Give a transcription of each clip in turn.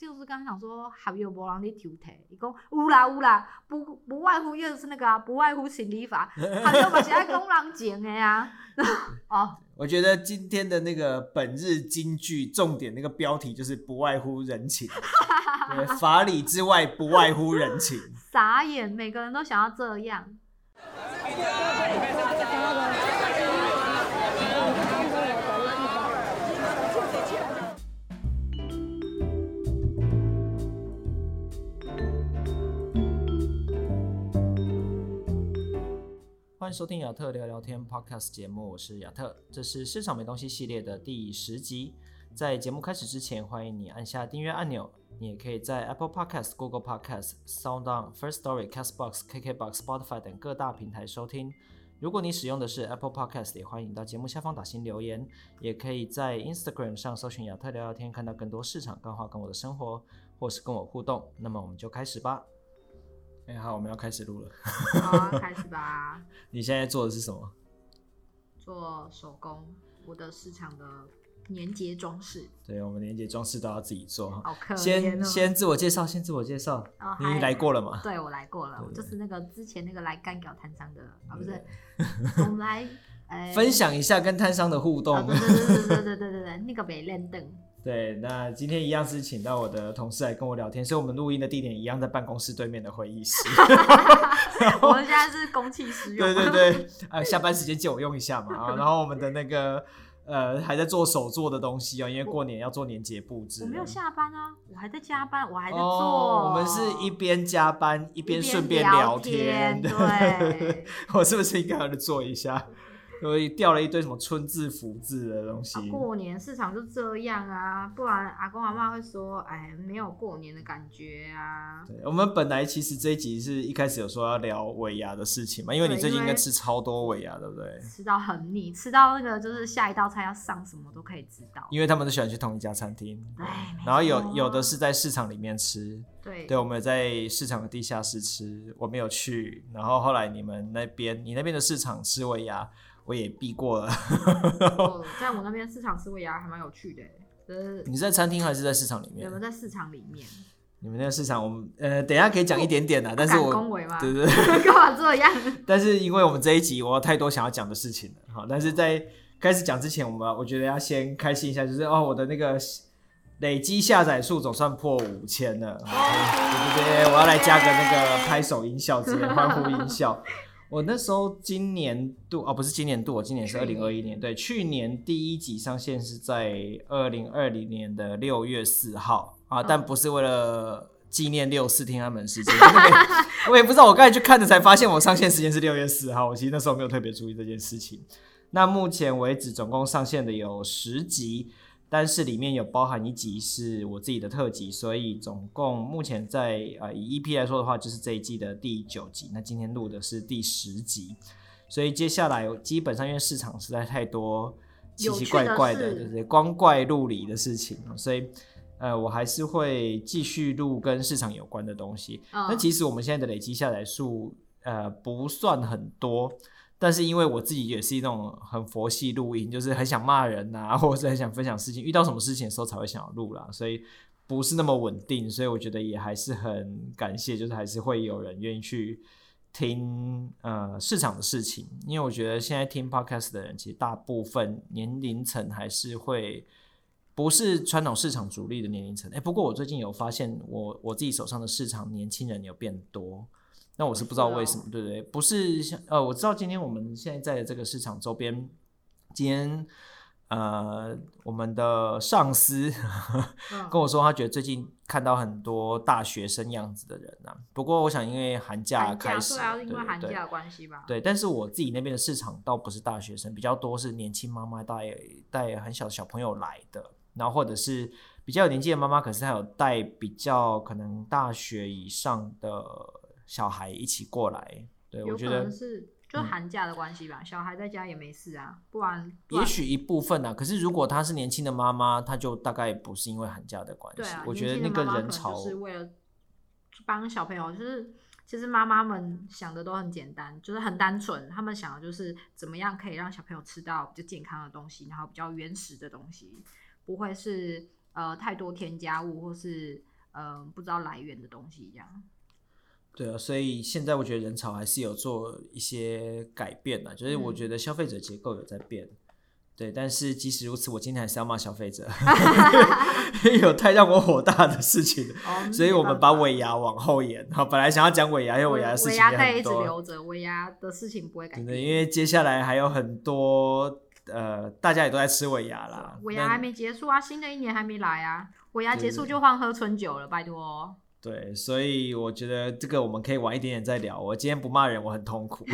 就是刚才讲说还有无人在抽屉，伊讲有啦有啦，不不外乎又是那个啊，不外乎心理法，还有嘛是爱工人情的呀。哦，我觉得今天的那个本日金句重点那个标题就是不外乎人情，对，法理之外不外乎人情。傻眼，每个人都想要这样。收听亚特聊聊天 Podcast 节目，我是亚特，这是市场没东西系列的第十集。在节目开始之前，欢迎你按下订阅按钮。你也可以在 Apple Podcast、Google Podcast、SoundOn、First Story、Castbox、KKBox、Spotify 等各大平台收听。如果你使用的是 Apple Podcast，也欢迎到节目下方打新留言。也可以在 Instagram 上搜寻亚特聊聊天，看到更多市场干货跟我的生活，或是跟我互动。那么我们就开始吧。哎，好，我们要开始录了。好啊，开始吧。你现在做的是什么？做手工，我的市场的年节装饰。对，我们年节装饰都要自己做。好可怜哦。先先自我介绍，先自我介绍。哦，你来过了吗？对，我来过了，我就是那个之前那个来干搞摊商的啊，不是。我们来，呃，分享一下跟摊商的互动。对对对对对对对对，那个没练凳。对，那今天一样是请到我的同事来跟我聊天，所以我们录音的地点一样在办公室对面的会议室。我们现在是公器私用。对对对，呃，下班时间借我用一下嘛啊。然后我们的那个呃还在做手做的东西哦，因为过年要做年节布置。我没有下班啊，我还在加班，我还在做。哦，我们是一边加班一边顺便聊天。对我是不是应该要做一下？所以掉了一堆什么春字福字的东西。啊，过年市场就这样啊，不然阿公阿妈会说，哎，没有过年的感觉啊。对，我们本来其实这一集是一开始有说要聊尾牙的事情嘛，因为你最近应该吃超多尾牙，对不对？吃到很腻，吃到那个就是下一道菜要上什么都可以知道。因为他们都喜欢去同一家餐厅，对，然后有有的是在市场里面吃，对，对，我们有在市场的地下室吃，我没有去，然后后来你们那边，你那边的市场吃尾牙。我也避过了。哦，在我那边市场吃尾牙还蛮有趣的。呃，你是在餐厅还是在市场里面？我们在市场里面。你们那个市场，我们呃，等一下可以讲一点点的，但是我对对 对，干嘛这样？但是因为我们这一集我有太多想要讲的事情了，好，但是在开始讲之前，我们我觉得要先开心一下，就是哦，我的那个累积下载数总算破五千了，哦，对不对，我要来加个那个拍手音效之类欢呼音效。我那时候今年度哦，不是今年度，我今年是二零二一年，对，去年第一集上线是在二零二零年的六月四号啊，但不是为了纪念六四天安门事件，我也不知道，我刚才去看着才发现我上线时间是六月四号，我其实那时候没有特别注意这件事情。那目前为止总共上线的有十集。但是里面有包含一集是我自己的特辑，所以总共目前在呃以 EP 来说的话，就是这一季的第九集。那今天录的是第十集，所以接下来基本上因为市场实在太多奇奇怪怪的，对不对？光怪陆离的事情，所以呃我还是会继续录跟市场有关的东西。那、哦、其实我们现在的累积下载数呃不算很多。但是因为我自己也是一种很佛系录音，就是很想骂人呐，或者是很想分享事情，遇到什么事情的时候才会想要录啦，所以不是那么稳定。所以我觉得也还是很感谢，就是还是会有人愿意去听呃市场的事情，因为我觉得现在听 podcast 的人其实大部分年龄层还是会不是传统市场主力的年龄层。哎，不过我最近有发现，我我自己手上的市场年轻人有变多。那我是不知道为什么，对不对？不是像呃，我知道今天我们现在在的这个市场周边，今天呃，我们的上司 跟我说，他觉得最近看到很多大学生样子的人呐、啊。不过我想，因为寒假开始，对啊，因为寒假的关系吧。对，但是我自己那边的市场倒不是大学生，比较多是年轻妈妈带带很小的小朋友来的，然后或者是比较有年纪的妈妈，可是她有带比较可能大学以上的。小孩一起过来，对，我觉得是就寒假的关系吧。嗯、小孩在家也没事啊，不然，也许一部分啊。可是如果她是年轻的妈妈，她就大概不是因为寒假的关系。我觉得那个人潮是为了帮小朋友，就是其实妈妈们想的都很简单，就是很单纯。他们想的就是怎么样可以让小朋友吃到比较健康的东西，然后比较原始的东西，不会是呃太多添加物或是呃不知道来源的东西这样。对啊，所以现在我觉得人潮还是有做一些改变的，就是我觉得消费者结构有在变。嗯对，但是即使如此，我今天还是要骂消费者，有太让我火大的事情，哦、所以我们把尾牙往后延。好，本来想要讲尾牙，因为尾牙的事情。尾牙可以一直留着，尾牙的事情不会改变。对，因为接下来还有很多，呃，大家也都在吃尾牙啦。尾牙还没结束啊，新的一年还没来啊，尾牙结束就换喝春酒了，拜托。对，所以我觉得这个我们可以晚一点点再聊。我今天不骂人，我很痛苦。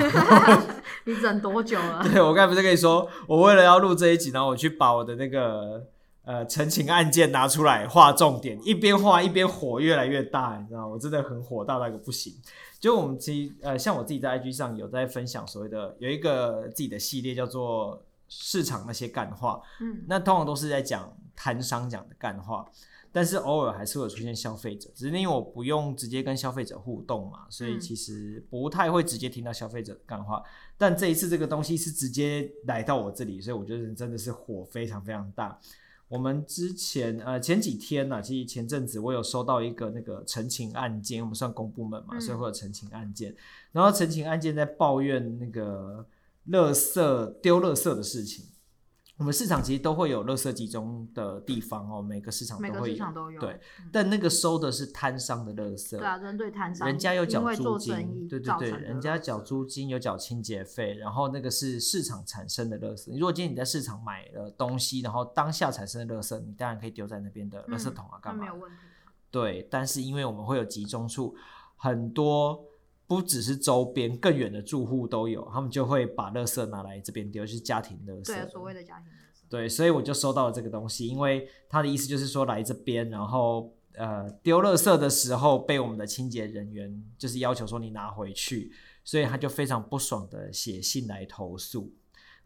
你忍多久了？对，我刚才不是跟你说，我为了要录这一集，然后我去把我的那个呃陈情案件拿出来画重点，一边画一边火越来越大，你知道吗？我真的很火大那个不行。就我们其实呃，像我自己在 IG 上有在分享所谓的有一个自己的系列叫做市场那些干话，嗯，那通常都是在讲摊商讲的干话。但是偶尔还是会出现消费者，只是因为我不用直接跟消费者互动嘛，所以其实不太会直接听到消费者的干话。但这一次这个东西是直接来到我这里，所以我觉得真的是火非常非常大。我们之前呃前几天呢、啊，其实前阵子我有收到一个那个陈情案件，我们算公部门嘛，所以会有陈情案件。然后陈情案件在抱怨那个垃圾丢垃圾的事情。我们市场其实都会有垃圾集中的地方哦，每个市场都会有，每个市场都有。对，但那个收的是摊商的垃圾。对啊，针对摊商，人家有缴租金，对对对，人家缴租金有缴清洁费，然后那个是市场产生的垃圾。如果今天你在市场买了东西，然后当下产生的垃圾，你当然可以丢在那边的垃圾桶啊，干嘛？没有问题。对，但是因为我们会有集中处，很多。不只是周边，更远的住户都有，他们就会把垃圾拿来这边丢，就是家庭垃圾。对，所谓的家庭垃圾。对，所以我就收到了这个东西，因为他的意思就是说来这边，然后呃丢垃圾的时候被我们的清洁人员就是要求说你拿回去，所以他就非常不爽的写信来投诉。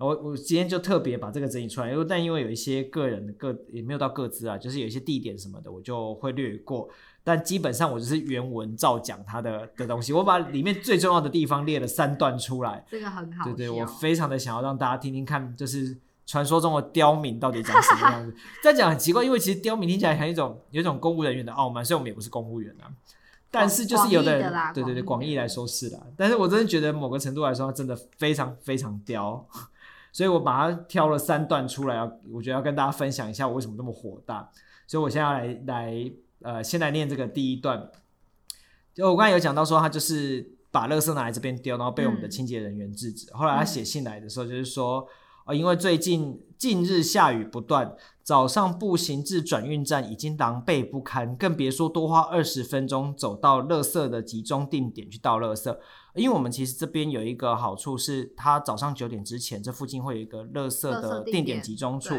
我我今天就特别把这个整理出来，因为但因为有一些个人的个也没有到各自啊，就是有一些地点什么的，我就会略过。但基本上我就是原文照讲他的的东西，我把里面最重要的地方列了三段出来。这个很好。对对，我非常的想要让大家听听看，就是传说中的刁民到底长什么样子。这样讲很奇怪，因为其实刁民听起来很一种有一种公务人员的傲慢，所以我们也不是公务员啊。但是就是有的人，对对对，广义来说是啦。但是我真的觉得某个程度来说，他真的非常非常刁，所以我把它挑了三段出来，要我觉得要跟大家分享一下我为什么这么火大。所以我现在要来来。呃，先来念这个第一段。就我刚才有讲到说，他就是把垃圾拿来这边丢，然后被我们的清洁人员制止。嗯、后来他写信来的时候，就是说，呃，因为最近近日下雨不断，早上步行至转运站已经狼狈不堪，更别说多花二十分钟走到垃圾的集中定点去倒垃圾。因为我们其实这边有一个好处是，它早上九点之前，这附近会有一个垃圾的定点集中处。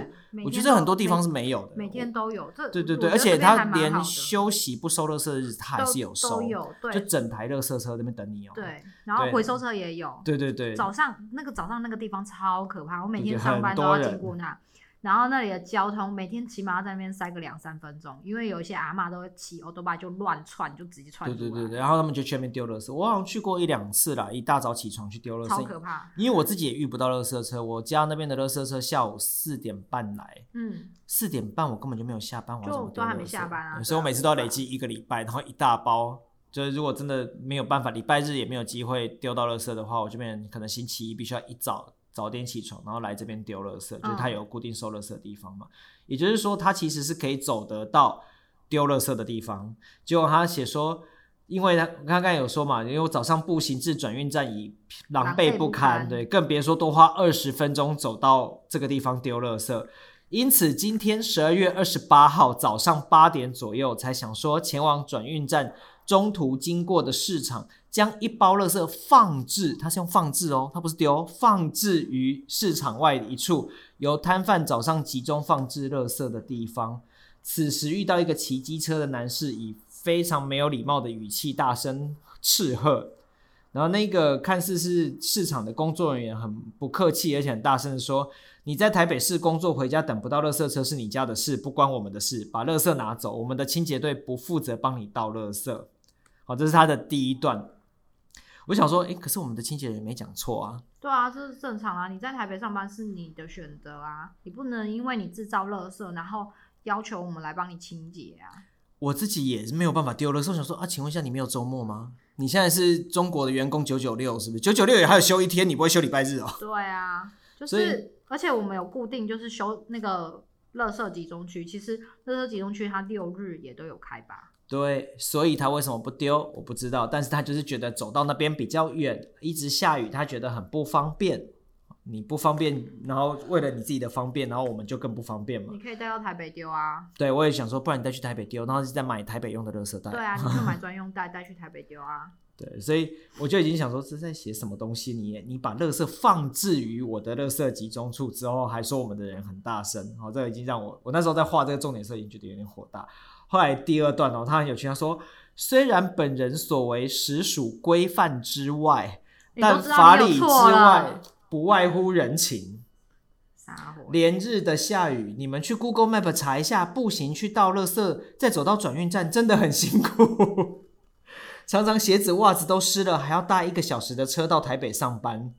我觉得很多地方是没有的，每天都有。这对对对，而且它连休息不收垃圾的日子，它还是有收，都有。对，就整台垃圾车在那边等你哦。对，然后回收车也有。对对对，早上那个早上那个地方超可怕，我每天上班都要经过那。然后那里的交通每天起码要在那边塞个两三分钟，因为有一些阿嬷都会骑欧多巴就乱窜，就直接窜。对对对对，然后他们就去那边丢垃圾。我好像去过一两次啦，一大早起床去丢垃圾，超可怕。因为我自己也遇不到垃圾车，我家那边的垃圾车下午四点半来，嗯，四点半我根本就没有下班，我？就都还没下班啊。所以我每次都要累积一个礼拜，然后一大包，就是如果真的没有办法，礼拜日也没有机会丢到垃圾的话，我这边可能星期一必须要一早。早点起床，然后来这边丢垃圾，就是他有固定收垃圾的地方嘛。也就是说，他其实是可以走得到丢垃圾的地方。结果他写说，因为他刚刚有说嘛，因为我早上步行至转运站已狼狈不堪，对，更别说多花二十分钟走到这个地方丢垃圾。因此，今天十二月二十八号早上八点左右，才想说前往转运站，中途经过的市场。将一包垃圾放置，它是用放置哦，它不是丢，放置于市场外的一处由摊贩早上集中放置垃圾的地方。此时遇到一个骑机车的男士，以非常没有礼貌的语气大声斥喝，然后那个看似是市场的工作人员很不客气，而且很大声的说：“你在台北市工作，回家等不到垃圾车是你家的事，不关我们的事，把垃圾拿走，我们的清洁队不负责帮你倒垃圾。”好，这是他的第一段。我想说，哎、欸，可是我们的清洁人没讲错啊。对啊，这是正常啊。你在台北上班是你的选择啊，你不能因为你制造垃圾，然后要求我们来帮你清洁啊。我自己也是没有办法丢垃圾。我想说啊，请问一下，你没有周末吗？你现在是中国的员工九九六是不是？九九六也还有休一天，你不会休礼拜日哦？对啊，就是，而且我们有固定就是休那个垃圾集中区，其实垃圾集中区它六日也都有开吧？对，所以他为什么不丢？我不知道，但是他就是觉得走到那边比较远，一直下雨，他觉得很不方便。你不方便，然后为了你自己的方便，然后我们就更不方便嘛。你可以带到台北丢啊。对，我也想说，不然你带去台北丢，然后再买台北用的垃圾袋。对啊，你就买专用袋带去台北丢啊。对，所以我就已经想说，这是在写什么东西？你你把垃圾放置于我的垃圾集中处之后，还说我们的人很大声，好，这已经让我我那时候在画这个重点时候已经觉得有点火大。后来第二段哦，他很有趣，他说虽然本人所为实属规范之外，但法理之外。不外乎人情。连日的下雨，你们去 Google Map 查一下，步行去倒垃圾，再走到转运站，真的很辛苦。常常鞋子袜子都湿了，还要搭一个小时的车到台北上班。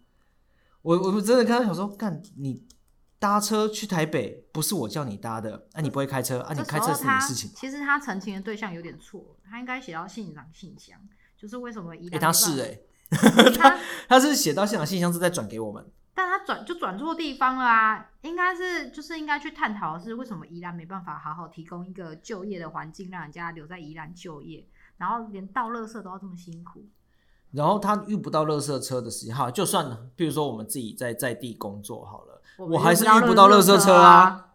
我我真的刚刚想说，干你搭车去台北，不是我叫你搭的，啊你不会开车啊？你开车是你的事情。其实他澄清的对象有点错，他应该写到县长信箱，就是为什么一旦、欸、他是哎、欸。他他是写到现场信箱是在转给我们，但他转就转错地方了啊！应该是就是应该去探讨的是为什么宜兰没办法好好提供一个就业的环境，让人家留在宜兰就业，然后连倒垃圾都要这么辛苦。然后他遇不到垃圾车的时候，就算了，比如说我们自己在在地工作好了，我，我还是遇不到垃圾车啊！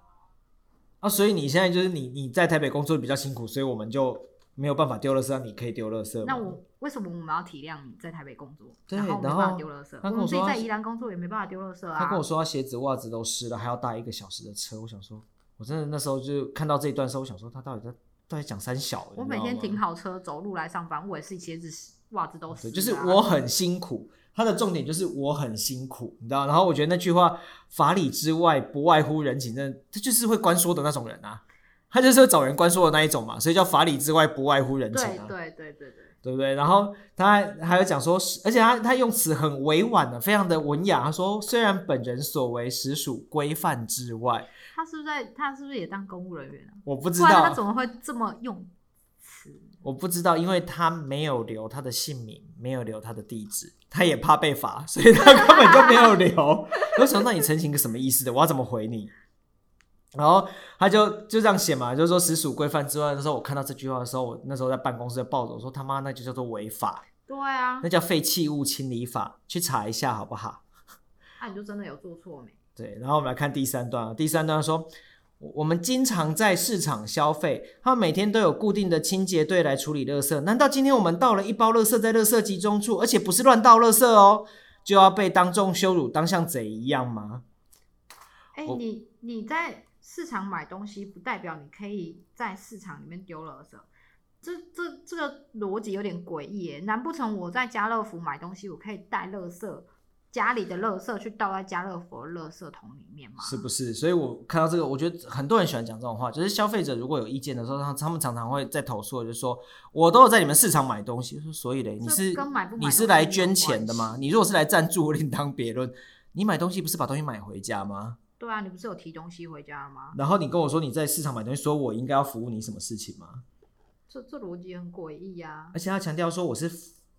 啊，所以你现在就是你你在台北工作比较辛苦，所以我们就。没有办法丢垃圾，让你可以丢垃圾。那我为什么我们要体谅你在台北工作，对，然后没办法丢垃圾？我说，我自己在宜兰工作也没办法丢垃圾啊。他跟我说他鞋子袜子都湿了，还要搭一个小时的车。我想说，我真的那时候就看到这一段时候，我想说他到底在到底讲三小。我每天停好车走路来上班，我也是鞋子袜子都湿。就是我很辛苦，他的重点就是我很辛苦，你知道？然后我觉得那句话“法理之外，不外乎人情”，真的，他就是会关说的那种人啊。他就是会找人关说的那一种嘛，所以叫法理之外不外乎人情啊，对对对对对，对不对？然后他还有讲说，而且他他用词很委婉的，非常的文雅。他说，虽然本人所为实属规范之外，他是不是在他是不是也当公务人员啊？我不知道他怎么会这么用词？我不知道，因为他没有留他的姓名，没有留他的地址，他也怕被罚，所以他根本就没有留。我想，那你澄清个什么意思的？我要怎么回你？然后他就就这样写嘛，就是说实属规范之外那时候，我看到这句话的时候，我那时候在办公室抱着我说他妈那就叫做违法。对啊，那叫废弃物清理法，去查一下好不好？那、啊、你就真的有做错没？对，然后我们来看第三段啊，第三段说我们经常在市场消费，他们每天都有固定的清洁队来处理垃圾，难道今天我们倒了一包垃圾在垃圾集中处，而且不是乱倒垃圾哦，就要被当众羞辱，当像贼一样吗？哎、欸，你你在。市场买东西不代表你可以在市场里面丢垃圾，这这这个逻辑有点诡异耶。难不成我在家乐福买东西，我可以带垃圾家里的垃圾去倒在家乐福的垃圾桶里面吗？是不是？所以我看到这个，我觉得很多人喜欢讲这种话，就是消费者如果有意见的时候，他他们常常会在投诉，就是说我都有在你们市场买东西，说所以嘞，你是你是来捐钱的吗？你如果是来赞助，另当别论。你买东西不是把东西买回家吗？对啊，你不是有提东西回家了吗？然后你跟我说你在市场买东西，说我应该要服务你什么事情吗？这这逻辑很诡异啊！而且他强调说我是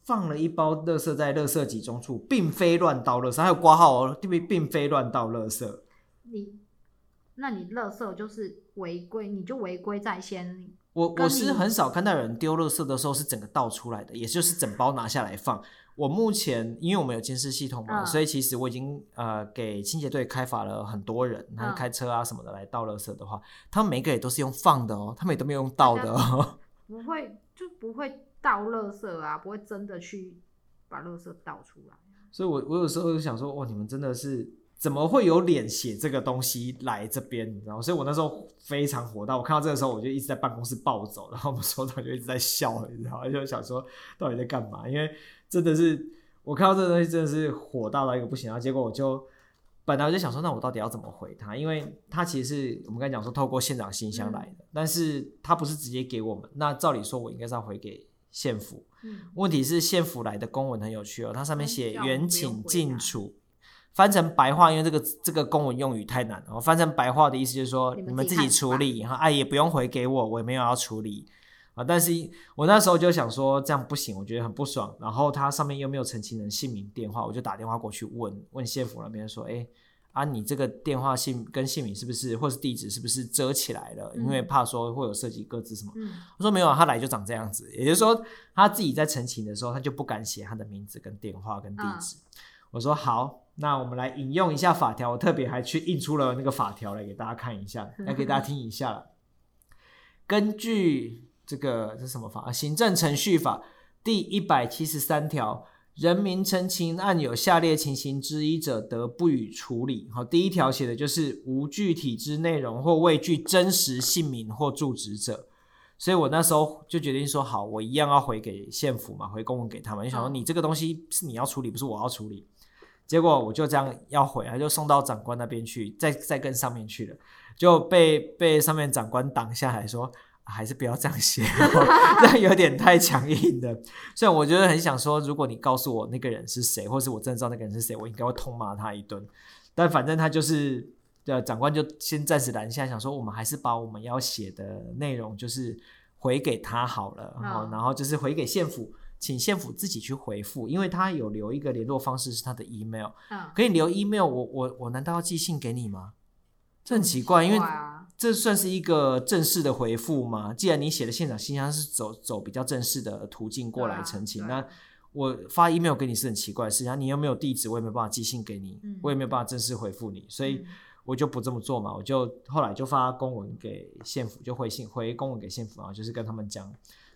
放了一包垃圾在垃圾集中处，并非乱倒垃圾，还有挂号哦，并并非乱倒垃圾。你，那你垃圾就是违规，你就违规在先。我我是很少看到有人丢垃圾的时候是整个倒出来的，也就是整包拿下来放。我目前因为我们有监视系统嘛，嗯、所以其实我已经呃给清洁队开罚了很多人，他开车啊什么的来倒垃圾的话，嗯、他们每个也都是用放的哦，他们也都没有用倒的哦，不会就不会倒垃圾啊，不会真的去把垃圾倒出来。所以我我有时候就想说，哇，你们真的是怎么会有脸写这个东西来这边？你知道吗？所以我那时候非常火大，我看到这个时候我就一直在办公室暴走，然后我们所长就一直在笑，你知道吗？就想说到底在干嘛？因为真的是，我看到这个东西真的是火大到一个不行，然后结果我就本来我就想说，那我到底要怎么回他？因为他其实是我们刚才讲说透过县长信箱来的，嗯、但是他不是直接给我们。那照理说，我应该是要回给县府。嗯、问题是县府来的公文很有趣哦，它上面写“原请近处”，翻成白话，因为这个这个公文用语太难了。翻成白话的意思就是说，你们自己处理，然后哎也不用回给我，我也没有要处理。啊，但是我那时候就想说这样不行，我觉得很不爽。然后它上面又没有澄清人姓名电话，我就打电话过去问问县府那边说，哎。啊，你这个电话姓跟姓名是不是，或是地址是不是遮起来了？因为怕说会有涉及各自什么。嗯、我说没有，他来就长这样子，也就是说他自己在陈情的时候，他就不敢写他的名字跟电话跟地址。嗯、我说好，那我们来引用一下法条，我特别还去印出了那个法条来给大家看一下，来给大家听一下了。根据这个这是什么法？行政程序法第一百七十三条。人民陈情案有下列情形之一者，得不予处理。好，第一条写的就是无具体之内容或未具真实姓名或住址者。所以我那时候就决定说，好，我一样要回给县府嘛，回公文给他们。就想说，你这个东西是你要处理，不是我要处理。结果我就这样要回，他就送到长官那边去，再再跟上面去了，就被被上面长官挡下来说。还是不要这样写，这样有点太强硬了。虽然我觉得很想说，如果你告诉我那个人是谁，或是我真的知道那个人是谁，我应该会痛骂他一顿。但反正他就是，呃，长官就先暂时拦下，想说我们还是把我们要写的内容就是回给他好了，然后然后就是回给县府，请县府自己去回复，因为他有留一个联络方式是他的 email，可以留 email，我我我难道要寄信给你吗？这很奇怪，因为。这算是一个正式的回复吗？既然你写的现场信箱是走走比较正式的途径过来澄清，啊、那我发 email 给你是很奇怪的事情。你又没有地址，我也没有办法寄信给你，嗯、我也没有办法正式回复你，所以我就不这么做嘛。我就后来就发公文给县府，就回信回公文给县府啊，就是跟他们讲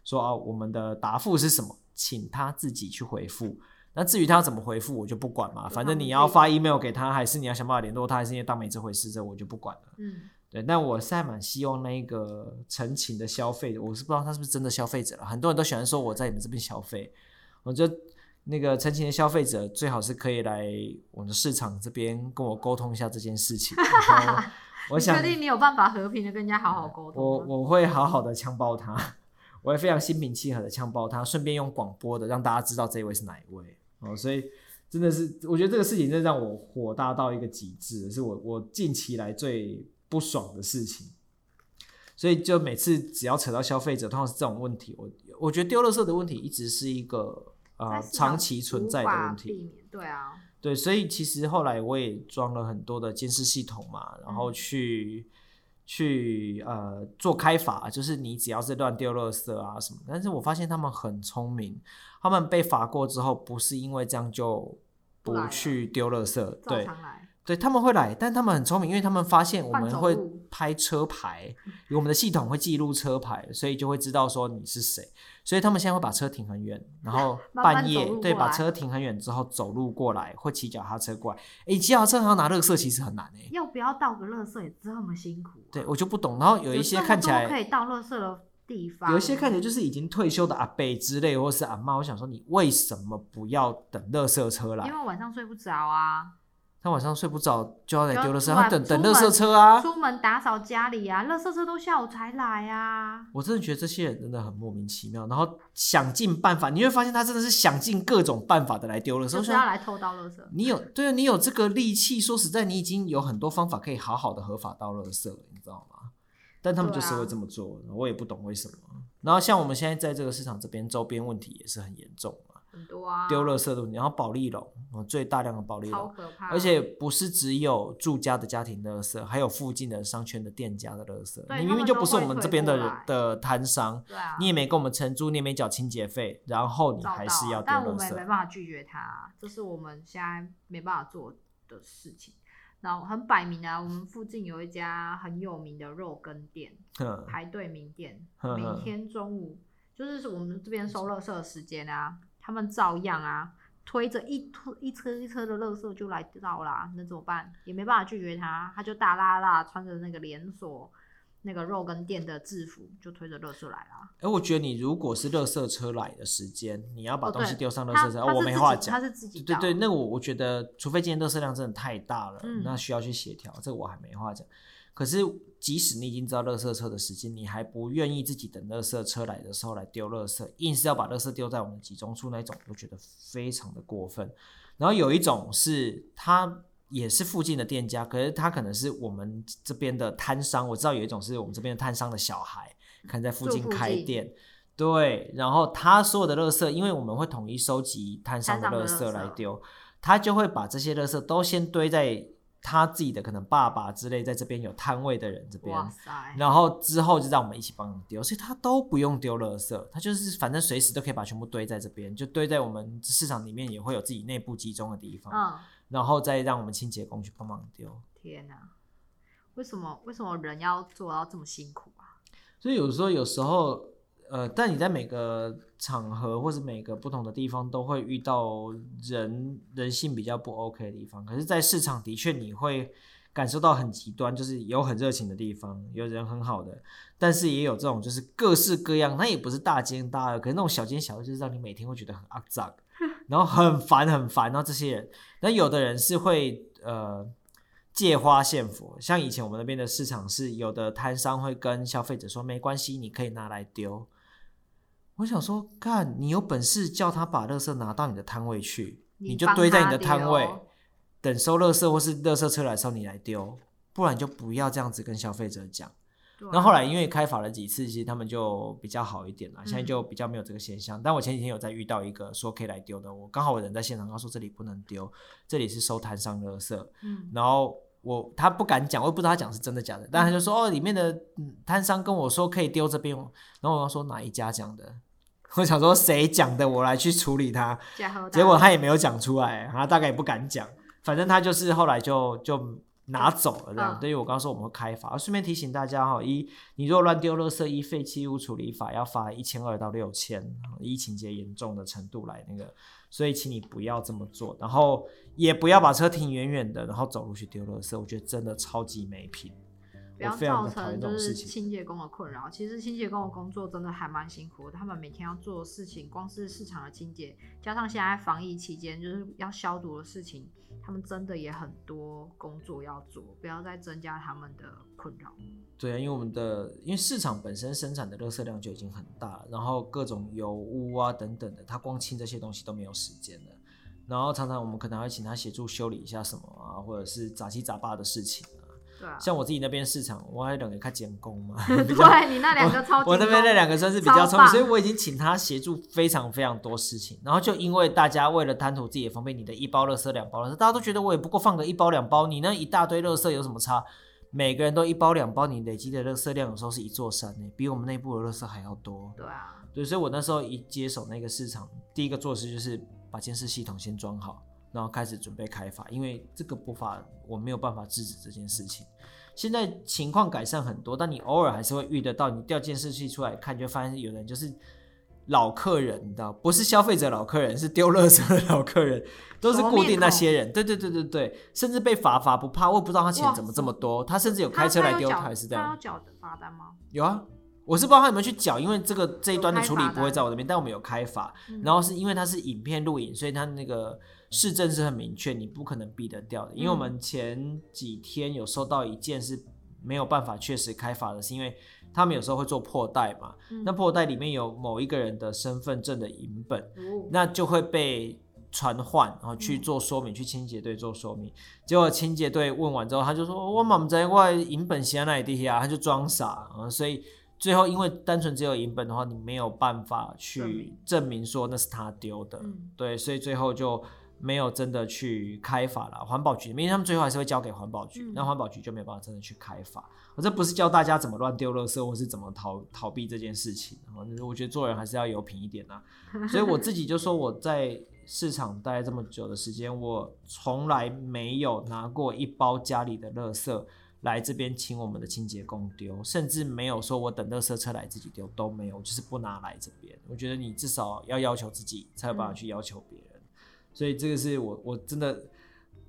说啊，我们的答复是什么，请他自己去回复。那至于他怎么回复，我就不管嘛。反正你要发 email 给他，还是你要想办法联络他，还是因为当没这回事，这我就不管了。嗯。对，但我是还蛮希望那个陈情的消费者，我是不知道他是不是真的消费者了。很多人都喜欢说我在你们这边消费，我觉得那个陈情的消费者最好是可以来我的市场这边跟我沟通一下这件事情。我想，确定你有办法和平的跟人家好好沟通？我我会好好的枪爆他，我会非常心平气和的枪爆他，顺便用广播的让大家知道这一位是哪一位哦。所以真的是，我觉得这个事情真的让我火大到一个极致，是我我近期来最。不爽的事情，所以就每次只要扯到消费者，通常是这种问题。我我觉得丢垃圾的问题一直是一个呃长期存在的问题。对啊，对，所以其实后来我也装了很多的监视系统嘛，然后去、嗯、去呃做开罚，就是你只要是乱丢垃圾啊什么。但是我发现他们很聪明，他们被罚过之后，不是因为这样就不去丢垃圾，对。对，他们会来，但他们很聪明，因为他们发现我们会拍车牌，我们的系统会记录车牌，所以就会知道说你是谁。所以他们现在会把车停很远，然后 半夜对把车停很远之后走路过来，或骑脚踏车过来。哎，骑脚踏车还要拿垃圾，其实很难哎。要不要倒个垃圾也这么辛苦啊？对，我就不懂。然后有一些看起来可以倒垃圾的地方，有一些看起来就是已经退休的阿伯之类，或是阿妈。我想说，你为什么不要等垃圾车来？因为晚上睡不着啊。他晚上睡不着，就要来丢垃圾，他等等垃圾车啊。出门打扫家里啊，垃圾车都下午才来啊。我真的觉得这些人真的很莫名其妙，然后想尽办法，你会发现他真的是想尽各种办法的来丢垃圾，就是要来偷倒垃圾。你有对啊，你有这个力气，说实在，你已经有很多方法可以好好的合法倒垃圾了，你知道吗？但他们就是会这么做，啊、我也不懂为什么。然后像我们现在在这个市场这边，周边问题也是很严重。很多啊，丢垃圾的问题，然后保利龙，最大量的保利龙，超可怕。而且不是只有住家的家庭垃圾，还有附近的商圈的店家的垃圾。你明明就不是我们这边的的摊商，对啊，你也没跟我们承租，你也没缴清洁费，然后你还是要丢垃圾。但我们也没办法拒绝他，这是我们现在没办法做的事情。然后很摆明啊，我们附近有一家很有名的肉羹店，排队名店，呵呵每天中午就是我们这边收垃圾的时间啊。他们照样啊，推着一推一车一车的垃圾就来到啦，那怎么办？也没办法拒绝他，他就大拉拉穿着那个连锁那个肉羹店的制服，就推着垃圾来啦。哎、欸，我觉得你如果是垃圾车来的时间，你要把东西丢上垃圾车，哦、我没话讲。他是自己对对对，那我我觉得，除非今天垃圾量真的太大了，嗯、那需要去协调，这个我还没话讲。可是，即使你已经知道垃圾车的时间，你还不愿意自己等垃圾车来的时候来丢垃圾，硬是要把垃圾丢在我们集中处那一种，我觉得非常的过分。然后有一种是，他也是附近的店家，可是他可能是我们这边的摊商。我知道有一种是我们这边的摊商的小孩，可能在附近开店，对，然后他所有的垃圾，因为我们会统一收集摊商的垃圾来丢，他就会把这些垃圾都先堆在他自己的可能爸爸之类在这边有摊位的人这边，然后之后就让我们一起帮你丢，所以他都不用丢垃圾，他就是反正随时都可以把全部堆在这边，就堆在我们市场里面也会有自己内部集中的地方，嗯，然后再让我们清洁工去帮忙丢。天哪，为什么为什么人要做到这么辛苦啊？所以有时候有时候。呃，但你在每个场合或者每个不同的地方都会遇到人人性比较不 OK 的地方，可是，在市场的确你会感受到很极端，就是有很热情的地方，有人很好的，但是也有这种就是各式各样，那也不是大奸大恶，可是那种小奸小恶就是让你每天会觉得很肮脏，然后很烦很烦，然后这些人，那有的人是会呃。借花献佛，像以前我们那边的市场是有的摊商会跟消费者说，没关系，你可以拿来丢。我想说，干你有本事叫他把垃圾拿到你的摊位去，你就堆在你的摊位，等收垃圾或是垃圾车来的时候你来丢，不然就不要这样子跟消费者讲。那后来因为开罚了几次，其实他们就比较好一点了，现在就比较没有这个现象。但我前几天有在遇到一个说可以来丢的，我刚好我人在现场，他说这里不能丢，这里是收摊上垃圾。嗯，然后。我他不敢讲，我也不知道他讲是真的假的，但他就说哦，里面的摊商跟我说可以丢这边，然后我要说哪一家讲的，我想说谁讲的，我来去处理他，结果他也没有讲出来，他大概也不敢讲，反正他就是后来就就拿走了这样。对于我刚刚说我们会开罚，顺便提醒大家哈，一你如果乱丢垃圾，一废弃物处理法要罚一千二到六千，依情节严重的程度来那个。所以，请你不要这么做，然后也不要把车停远远的，然后走路去丢垃圾。我觉得真的超级没品，不要造成就是清洁工的困扰。其实清洁工的工作真的还蛮辛苦的，他们每天要做的事情，光是市场的清洁，加上现在防疫期间就是要消毒的事情，他们真的也很多工作要做，不要再增加他们的困扰。对啊，因为我们的因为市场本身生产的垃圾量就已经很大了，然后各种油污啊等等的，他光清这些东西都没有时间了。然后常常我们可能还会请他协助修理一下什么啊，或者是杂七杂八的事情啊。对啊。像我自己那边市场，我还等于看监工嘛。对，你那两个超级。我那边那两个算是比较聪明，所以我已经请他协助非常非常多事情。然后就因为大家为了贪图自己的方便，你的一包垃圾两包垃圾，大家都觉得我也不过放个一包两包，你那一大堆垃圾有什么差？每个人都一包两包，你累积的垃圾量有时候是一座山呢，比我们内部的垃圾还要多。对啊，对，所以我那时候一接手那个市场，第一个做事就是把监视系统先装好，然后开始准备开罚，因为这个不法我没有办法制止这件事情。现在情况改善很多，但你偶尔还是会遇得到，你调监视器出来看，就发现有人就是。老客人，你知道，不是消费者老客人，是丢垃圾的老客人，都是固定那些人。对对对对对，甚至被罚罚不怕，我也不知道他钱怎么这么多。他甚至有开车来丢，还是这样。他要缴罚单吗？有啊，我是不知道他有没有去缴，因为这个这一端的处理不会在我这边，但我们有开罚。然后是因为它是影片录影，所以它那个市政是很明确，你不可能避得掉的。因为我们前几天有收到一件是没有办法确实开罚的，是因为。他们有时候会做破袋嘛，嗯、那破袋里面有某一个人的身份证的影本，嗯、那就会被传唤，然后去做说明，嗯、去清洁队做说明。结果清洁队问完之后，他就说：“我妈在外影本写在哪里地啊？”他就装傻，所以最后因为单纯只有银本的话，你没有办法去证明说那是他丢的，嗯、对，所以最后就。没有真的去开罚了，环保局，因为他们最后还是会交给环保局，那环、嗯、保局就没有办法真的去开罚。我这不是教大家怎么乱丢垃圾，或是怎么逃逃避这件事情。我觉得做人还是要有品一点啊。所以我自己就说我在市场待这么久的时间，我从来没有拿过一包家里的垃圾来这边请我们的清洁工丢，甚至没有说我等垃圾车来自己丢都没有，就是不拿来这边。我觉得你至少要要求自己，才有办法去要求别人。嗯所以这个是我我真的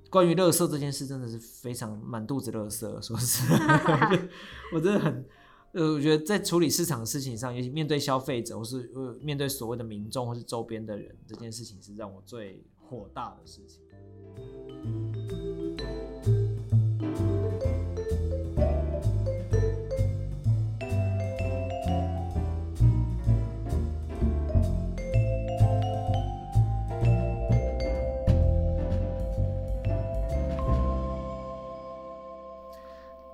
关于垃圾这件事，真的是非常满肚子垃圾。说实在，我真的很呃，我觉得在处理市场的事情上，尤其面对消费者，或是呃面对所谓的民众或是周边的人，这件事情是让我最火大的事情。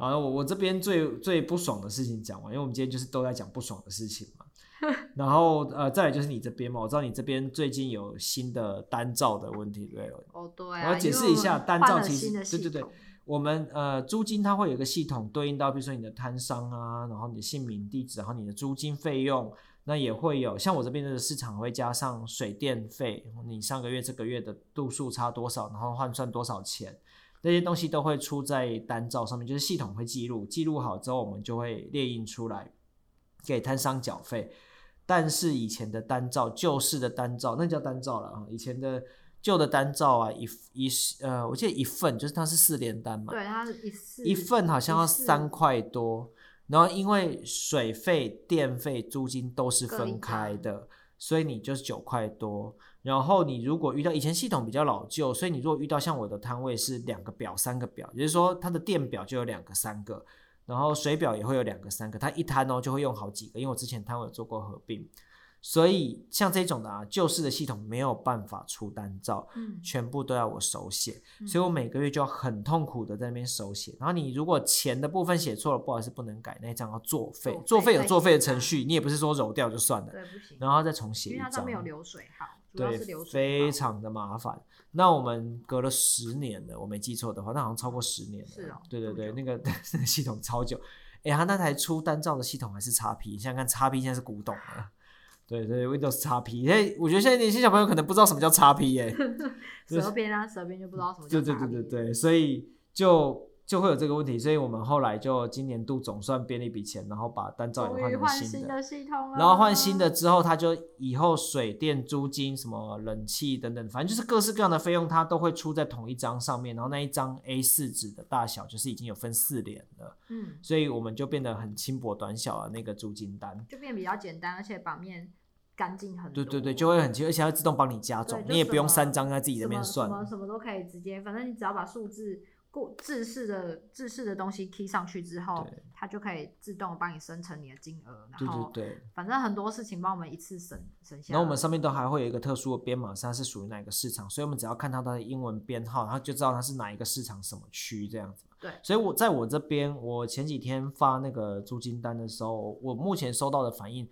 好，我我这边最最不爽的事情讲完，因为我们今天就是都在讲不爽的事情嘛。然后呃，再来就是你这边嘛，我知道你这边最近有新的单照的问题，对？哦，对、啊。我要解释一下，单照其实对对对，我们呃租金它会有一个系统对应到，比如说你的摊商啊，然后你的姓名、地址，然后你的租金费用，那也会有像我这边的市场会加上水电费，你上个月这个月的度数差多少，然后换算多少钱，这些东西都会出在单照上面，就是系统会记录，记录好之后我们就会列印出来给摊商缴费。但是以前的单照，旧式的单照，那叫单照了啊。以前的旧的单照啊，一一呃，我记得一份就是它是四联单嘛，对，它是一四一份好像要三块多。然后因为水费、电费、租金都是分开的，所以你就是九块多。然后你如果遇到以前系统比较老旧，所以你如果遇到像我的摊位是两个表、三个表，也就是说它的电表就有两个、三个。然后水表也会有两个、三个，它一摊哦就会用好几个，因为我之前摊位有做过合并，所以像这种的啊，旧式的系统没有办法出单照，嗯，全部都要我手写，嗯，所以我每个月就要很痛苦的在那边手写。然后你如果钱的部分写错了，不好意思不能改，那一张要作废，作废有作废的程序，你也不是说揉掉就算了，对，不行，然后再重写一张，因为它上面有流水号，对，非常的麻烦。那我们隔了十年了，我没记错的话，那好像超过十年了。是哦。对对对，那个 那个系统超久。哎，他那台出单照的系统还是 XP，你想想看 XP 现在是古董了。对对，Windows XP。哎，我觉得现在年轻小朋友可能不知道什么叫叉 P 耶。蛇边啊，舌边就不知道什么。对对对对对，所以就。就会有这个问题，所以我们后来就今年度总算编了一笔钱，然后把单照也换成新的，然后换新的之后，它就以后水电租金、什么冷气等等，反正就是各式各样的费用，它都会出在同一张上面。然后那一张 A4 纸的大小就是已经有分四联了，嗯，所以我们就变得很轻薄短小的那个租金单，就变比较简单，而且版面干净很多。对对对，就会很轻，而且它自动帮你加总，你也不用三张在自己那边算，什么什么都可以直接，反正你只要把数字。过制式的制式的东西 key 上去之后，它就可以自动帮你生成你的金额，然后对对对，反正很多事情帮我们一次省省下来。然后我们上面都还会有一个特殊的编码，它是属于哪个市场，所以我们只要看到它的英文编号，然后就知道它是哪一个市场什么区这样子。对，所以我在我这边，我前几天发那个租金单的时候，我目前收到的反应。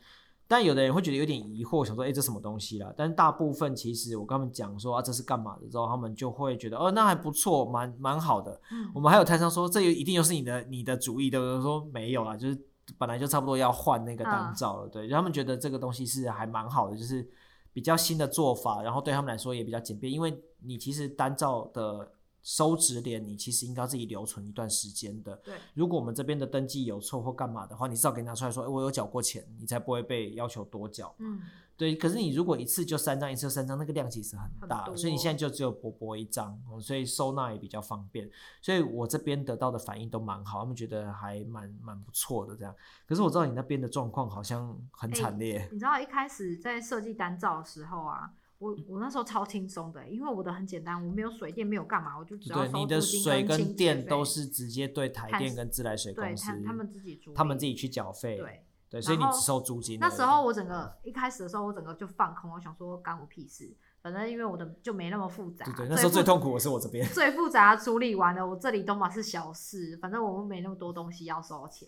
但有的人会觉得有点疑惑，想说，哎、欸，这什么东西啦？但大部分其实我跟他们讲说啊，这是干嘛的之后，他们就会觉得，哦，那还不错，蛮蛮好的。嗯，我们还有摊商说，这一定又是你的你的主意的，都说没有啦，就是本来就差不多要换那个单照了，嗯、对，他们觉得这个东西是还蛮好的，就是比较新的做法，然后对他们来说也比较简便，因为你其实单照的。收支联，你其实应该自己留存一段时间的。对，如果我们这边的登记有错或干嘛的话，你至少给拿出来说，哎，我有缴过钱，你才不会被要求多缴。嗯，对。可是你如果一次就三张，一次就三张，那个量其实很大，很所以你现在就只有薄薄一张，所以收纳也比较方便。所以我这边得到的反应都蛮好，他们觉得还蛮蛮不错的这样。可是我知道你那边的状况好像很惨烈。你知道一开始在设计单照的时候啊。我我那时候超轻松的，因为我的很简单，我没有水电，没有干嘛，我就只要收租金你的水跟电都是直接对台电跟自来水公司，他们自己租，他们自己去缴费。对对，所以你只收租金。那时候我整个一开始的时候，我整个就放空，我想说干我屁事，反正因为我的就没那么复杂。对对，那时候最痛苦的是我这边。最复杂的处理完了，我这里都嘛是小事，反正我们没那么多东西要收钱。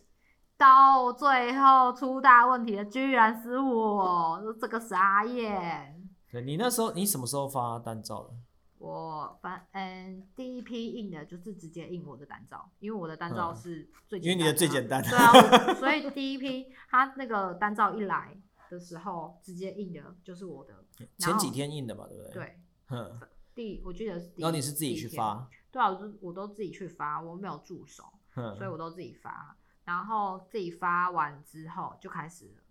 到最后出大问题的居然是我，这个傻眼。对，你那时候，你什么时候发单照的？我发嗯，第一批印的就是直接印我的单照，因为我的单照是最简单的，因为你的最简单。对啊，所以第一批他那个单照一来的时候，直接印的就是我的。前几天印的嘛，对不对？对。嗯。第我记得是第。然后你是自己去发？对啊，我都我都自己去发，我没有助手，所以我都自己发。然后自己发完之后就开始了。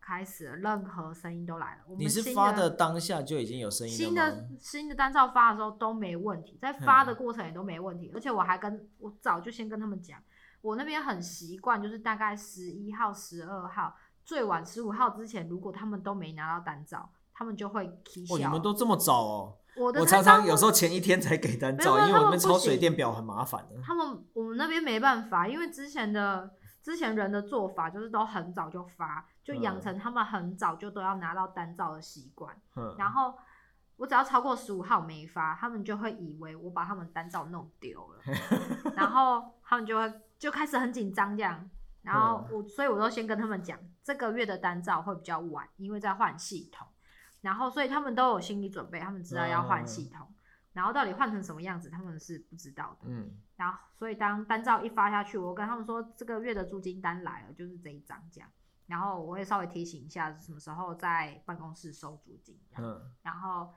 开始了，任何声音都来了。我们你是发的当下就已经有声音了吗？新的新的单照发的时候都没问题，在发的过程也都没问题。嗯、而且我还跟我早就先跟他们讲，我那边很习惯，就是大概十一号、十二号，最晚十五号之前，如果他们都没拿到单照，他们就会起小。哦，你们都这么早哦？我的我常常有时候前一天才给单照，因为我们抄水电表很麻烦的。他们我们那边没办法，因为之前的。之前人的做法就是都很早就发，就养成他们很早就都要拿到单照的习惯。嗯。然后我只要超过十五号没发，他们就会以为我把他们单照弄丢了，然后他们就会就开始很紧张这样。然后我，所以我都先跟他们讲，这个月的单照会比较晚，因为在换系统。然后，所以他们都有心理准备，他们知道要换系统。然后到底换成什么样子，他们是不知道的。嗯。然后，所以当单照一发下去，我跟他们说这个月的租金单来了，就是这一张这样。然后我会稍微提醒一下，什么时候在办公室收租金。嗯。然后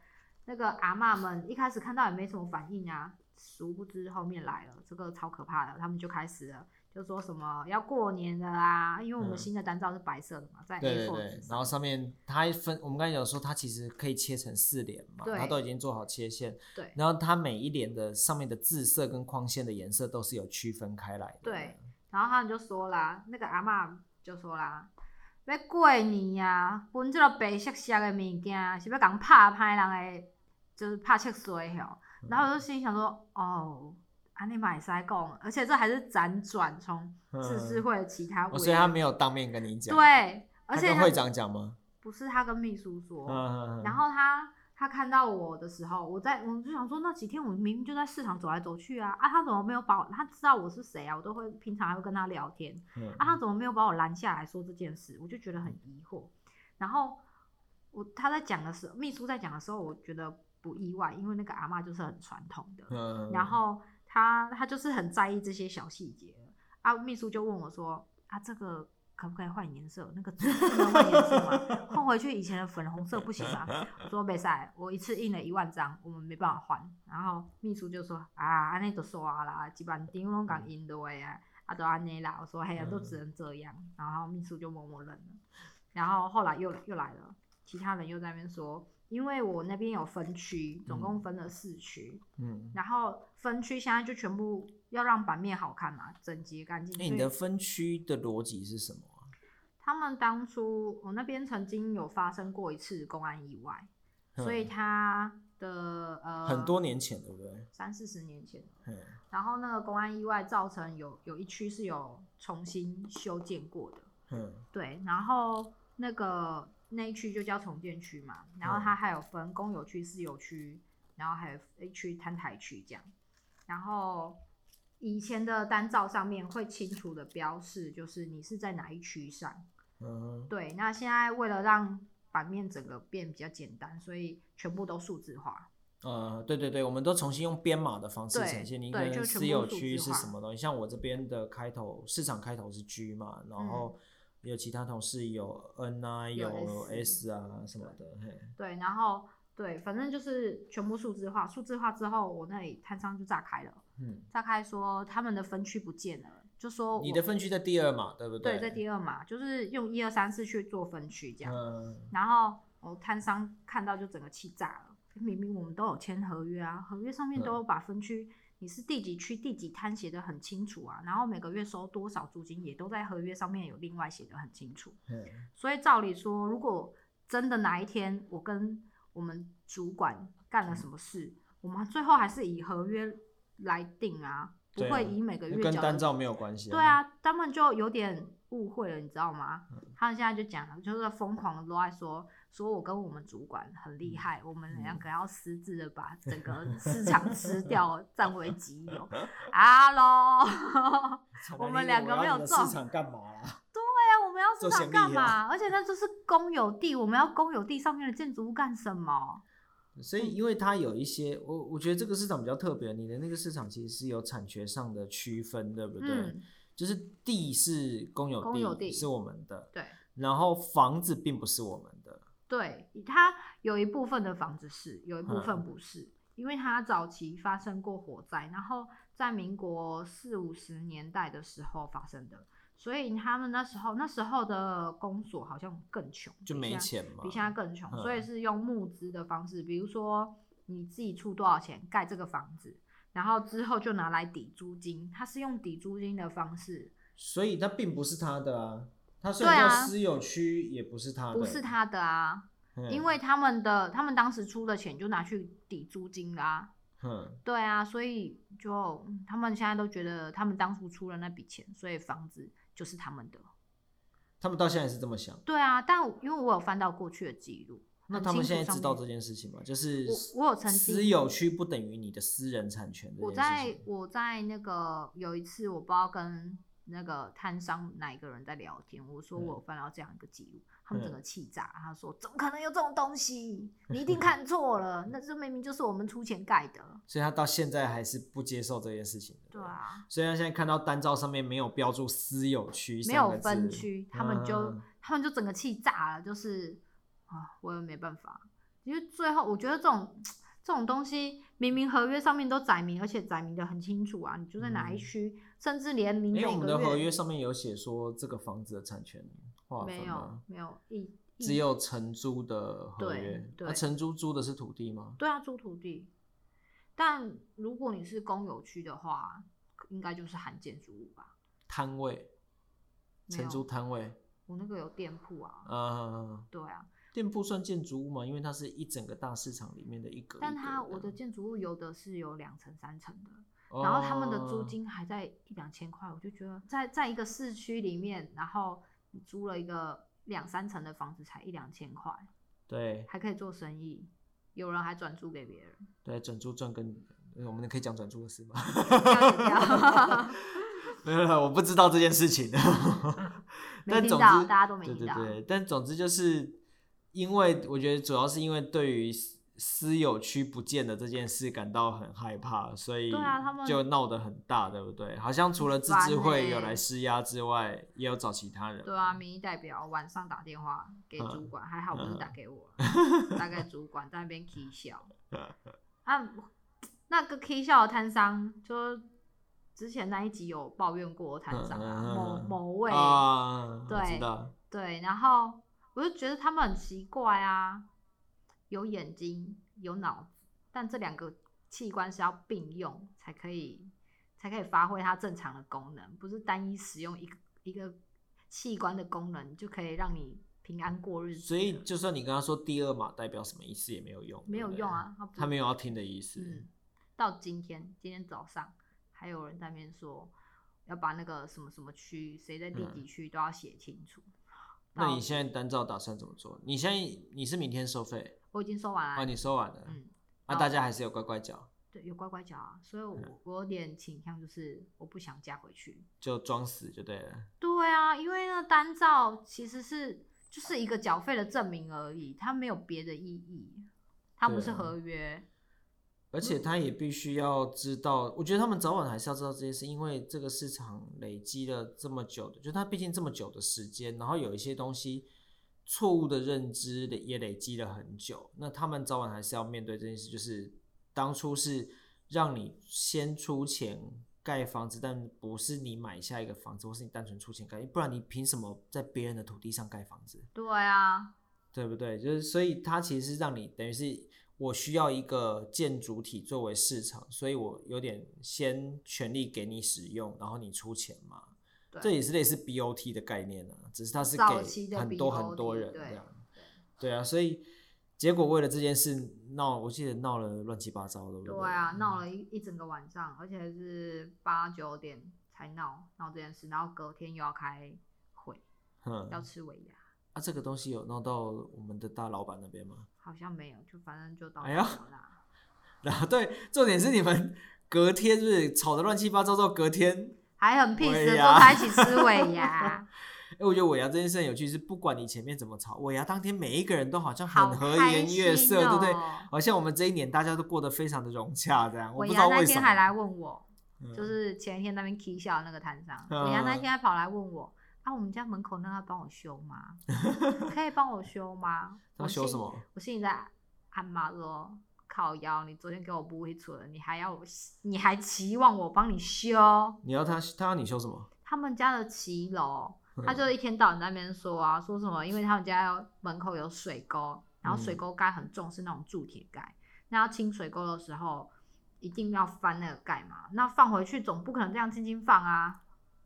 那个阿妈们一开始看到也没什么反应啊，殊不知后面来了，这个超可怕的，他们就开始了。就说什么要过年的啦，因为我们新的单照是白色的嘛，嗯、在 A4 对对对，然后上面它还分，我们刚才有说它其实可以切成四联嘛，它都已经做好切线，对，然后它每一联的上面的字色跟框线的颜色都是有区分开来的，对，然后他们就说啦，那个阿妈就说啦，要过年呀、啊，分即落白色色的物件是要讲怕歹人的，就是拍七岁吼，然后我就心想说，嗯、哦。啊，你买塞贡，而且这还是辗转从自治会的其他委员、嗯，所以他没有当面跟你讲。对，而且他跟会长讲吗？不是，他跟秘书说。然后他他看到我的时候，我在我就想说，那几天我明明就在市场走来走去啊，啊，他怎么没有把我？他知道我是谁啊？我都会平常还会跟他聊天。嗯、啊，他怎么没有把我拦下来说这件事？我就觉得很疑惑。然后我他在讲的时候，秘书在讲的时候，我觉得不意外，因为那个阿妈就是很传统的。嗯、然后。他他就是很在意这些小细节啊，秘书就问我说：“啊，这个可不可以换颜色？那个字能换颜色吗？换回去以前的粉红色不行吗？”我说：“没事，我一次印了一万张，我们没办法换。”然后秘书就说：“啊，安尼就刷啦，基本上拢讲印的呀，啊都安尼啦。”我说：“嘿呀，都只能这样。”然后秘书就默默认了。然后后来又又来了，其他人又在那边说。因为我那边有分区，总共分了四区，嗯，然后分区现在就全部要让版面好看嘛，整洁干净。欸、你的分区的逻辑是什么啊？他们当初我那边曾经有发生过一次公安意外，嗯、所以他的呃很多年前对不对？三四十年前。嗯、然后那个公安意外造成有有一区是有重新修建过的，嗯，对，然后那个。那一区就叫重建区嘛，然后它还有分公有区、私有区，然后还有 A 区摊台区这样。然后以前的单照上面会清楚的标示，就是你是在哪一区上。嗯。对，那现在为了让版面整个变比较简单，所以全部都数字化。呃，对对对，我们都重新用编码的方式呈现。你可能私有区是什么东西？像我这边的开头，市场开头是 G 嘛，然后。嗯有其他同事有 N 啊，有 S 啊什么的，嘿对，然后对，反正就是全部数字化，数字化之后，我那里摊商就炸开了，嗯，大概说他们的分区不见了，就说你的分区在第二嘛，对不对？对，在第二嘛，就是用一二三四去做分区这样，嗯，然后我摊商看到就整个气炸了，明明我们都有签合约啊，合约上面都有把分区。你是第几区第几摊写的很清楚啊，然后每个月收多少租金也都在合约上面有另外写的很清楚。嗯，所以照理说，如果真的哪一天我跟我们主管干了什么事，我们最后还是以合约来定啊，不会以每个月跟单照没有关系。对啊，他们就有点误会了，你知道吗？他们现在就讲了，就是疯狂的都在说。说我跟我们主管很厉害，我们两个要私自的把整个市场吃掉，占为己有。Hello，我们两个没有做市场干嘛啦？对呀、啊，我们要市场干嘛？而且那就是公有地，我们要公有地上面的建筑物干什么？所以，因为它有一些，我我觉得这个市场比较特别，你的那个市场其实是有产权上的区分，对不对？嗯、就是地是公有地，公有地是我们的，对，然后房子并不是我们的。对，它有一部分的房子是，有一部分不是，嗯、因为它早期发生过火灾，然后在民国四五十年代的时候发生的，所以他们那时候那时候的公所好像更穷，就没钱嘛，比现在更穷，嗯、所以是用募资的方式，比如说你自己出多少钱盖这个房子，然后之后就拿来抵租金，他是用抵租金的方式，所以它并不是他的啊。他虽然说私有区也不是他的，不是他的啊，嗯、因为他们的他们当时出的钱就拿去抵租金啦、啊，嗯，对啊，所以就他们现在都觉得他们当初出了那笔钱，所以房子就是他们的，他们到现在是这么想，对啊，但因为我有翻到过去的记录，那他们现在知道这件事情吗？就是我我有曾经私有区不等于你的私人产权，我在我在那个有一次我不知道跟。那个摊商哪一个人在聊天，我说我翻到这样一个记录，嗯、他们整个气炸，他说怎么可能有这种东西？你一定看错了，那这明明就是我们出钱盖的。所以他到现在还是不接受这件事情。对啊，所以他现在看到单照上面没有标注私有区，没有分区，他们就、嗯、他们就整个气炸了，就是啊，我也没办法，因为最后我觉得这种。这种东西明明合约上面都载明，而且载明的很清楚啊，你住在哪一区，嗯、甚至连明每个月，因为我们的合约上面有写说这个房子的产权划分没有，没有一只有承租的合约，对，对，承租租的是土地吗？对啊，租土地。但如果你是公有区的话，应该就是含建筑物吧？摊位，承租摊位，我那个有店铺啊，嗯，对啊。店铺算建筑物吗？因为它是一整个大市场里面的一个，但它我的建筑物有的是有两层、三层的，哦、然后他们的租金还在一两千块，我就觉得在在一个市区里面，然后你租了一个两三层的房子才一两千块，对，还可以做生意，有人还转租给别人，对，转租赚更，我们可以讲转租的事吗？没有，我不知道这件事情，但总之，大家都没听到，对对对，但总之就是。因为我觉得主要是因为对于私有区不见的这件事感到很害怕，所以就闹得很大，对不对？好像除了自治会有来施压之外，也有找其他人。对啊，民意代表晚上打电话给主管，还好不是打给我，大概主管在那边 K 笑。啊，那个 K 笑的摊商，就之前那一集有抱怨过摊商啊，某某位，对对，然后。我就觉得他们很奇怪啊，有眼睛有脑子，但这两个器官是要并用才可以，才可以发挥它正常的功能，不是单一使用一个一个器官的功能就可以让你平安过日子。所以，就算你跟他说第二码代表什么意思也没有用，没有用啊，他，他没有要听的意思。嗯，到今天，今天早上还有人在那边说要把那个什么什么区，谁在第几区都要写清楚。嗯那你现在单照打算怎么做？你现在你是明天收费？我已经收完了。哦，你收完了。嗯。那大家还是有乖乖缴？对，有乖乖缴啊。所以我，我、嗯、我有点倾向就是我不想嫁回去，就装死就对了。对啊，因为那单照其实是就是一个缴费的证明而已，它没有别的意义，它不是合约。而且他也必须要知道，我觉得他们早晚还是要知道这件事，因为这个市场累积了这么久的，就他毕竟这么久的时间，然后有一些东西错误的认知也累积了很久，那他们早晚还是要面对这件事，就是当初是让你先出钱盖房子，但不是你买下一个房子，或是你单纯出钱盖，不然你凭什么在别人的土地上盖房子？对啊，对不对？就是所以他其实是让你等于是。我需要一个建筑体作为市场，所以我有点先权利给你使用，然后你出钱嘛。对这也是类似 BOT 的概念啊，只是它是给很多很多人这样。对，啊，所以结果为了这件事闹，我记得闹了乱七八糟的。对啊，闹了一一整个晚上，而且是八九点才闹闹这件事，然后隔天又要开会，嗯，要吃尾牙。啊，这个东西有闹到我们的大老板那边吗？好像没有，就反正就到哎呀，然 后对，重点是你们隔天就是吵得乱七八糟，到隔天还很 peace 的坐在一起吃尾牙。哎，我觉得尾牙这件事很有趣，是不管你前面怎么吵，尾牙当天每一个人都好像很和颜悦色，哦、对不对？好像我们这一年大家都过得非常的融洽，这样。尾牙那天还来问我，嗯、就是前一天那边 K 笑那个摊商，尾牙、嗯、那天还跑来问我。啊，我们家门口那个帮我修吗？可以帮我修吗？他修什么？我心里在暗骂说：“靠腰，你昨天给我补一寸，你还要，你还期望我帮你修？你要他，他要你修什么？他们家的骑楼，他就一天到晚在那边说啊，说什么？因为他们家门口有水沟，然后水沟盖很重，是那种铸铁盖。那要清水沟的时候，一定要翻那个盖嘛。那放回去总不可能这样轻轻放啊。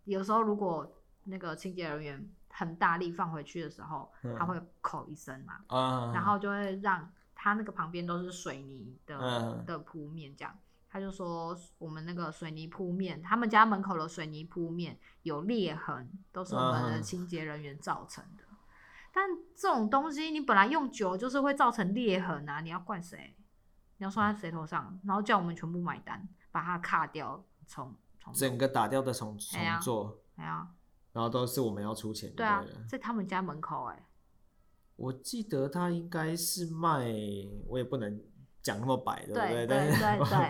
有时候如果那个清洁人员很大力放回去的时候，嗯、他会口一声嘛，嗯、然后就会让他那个旁边都是水泥的、嗯、的铺面，这样他就说我们那个水泥铺面，他们家门口的水泥铺面有裂痕，都是我们的清洁人员造成的。嗯、但这种东西你本来用久就是会造成裂痕啊，你要怪谁？你要算在谁头上？然后叫我们全部买单，把它卡掉，重重整个打掉的重重做。哎呀，然后都是我们要出钱，对啊，在他们家门口哎、欸。我记得他应该是卖我也不能讲那么白对不对但是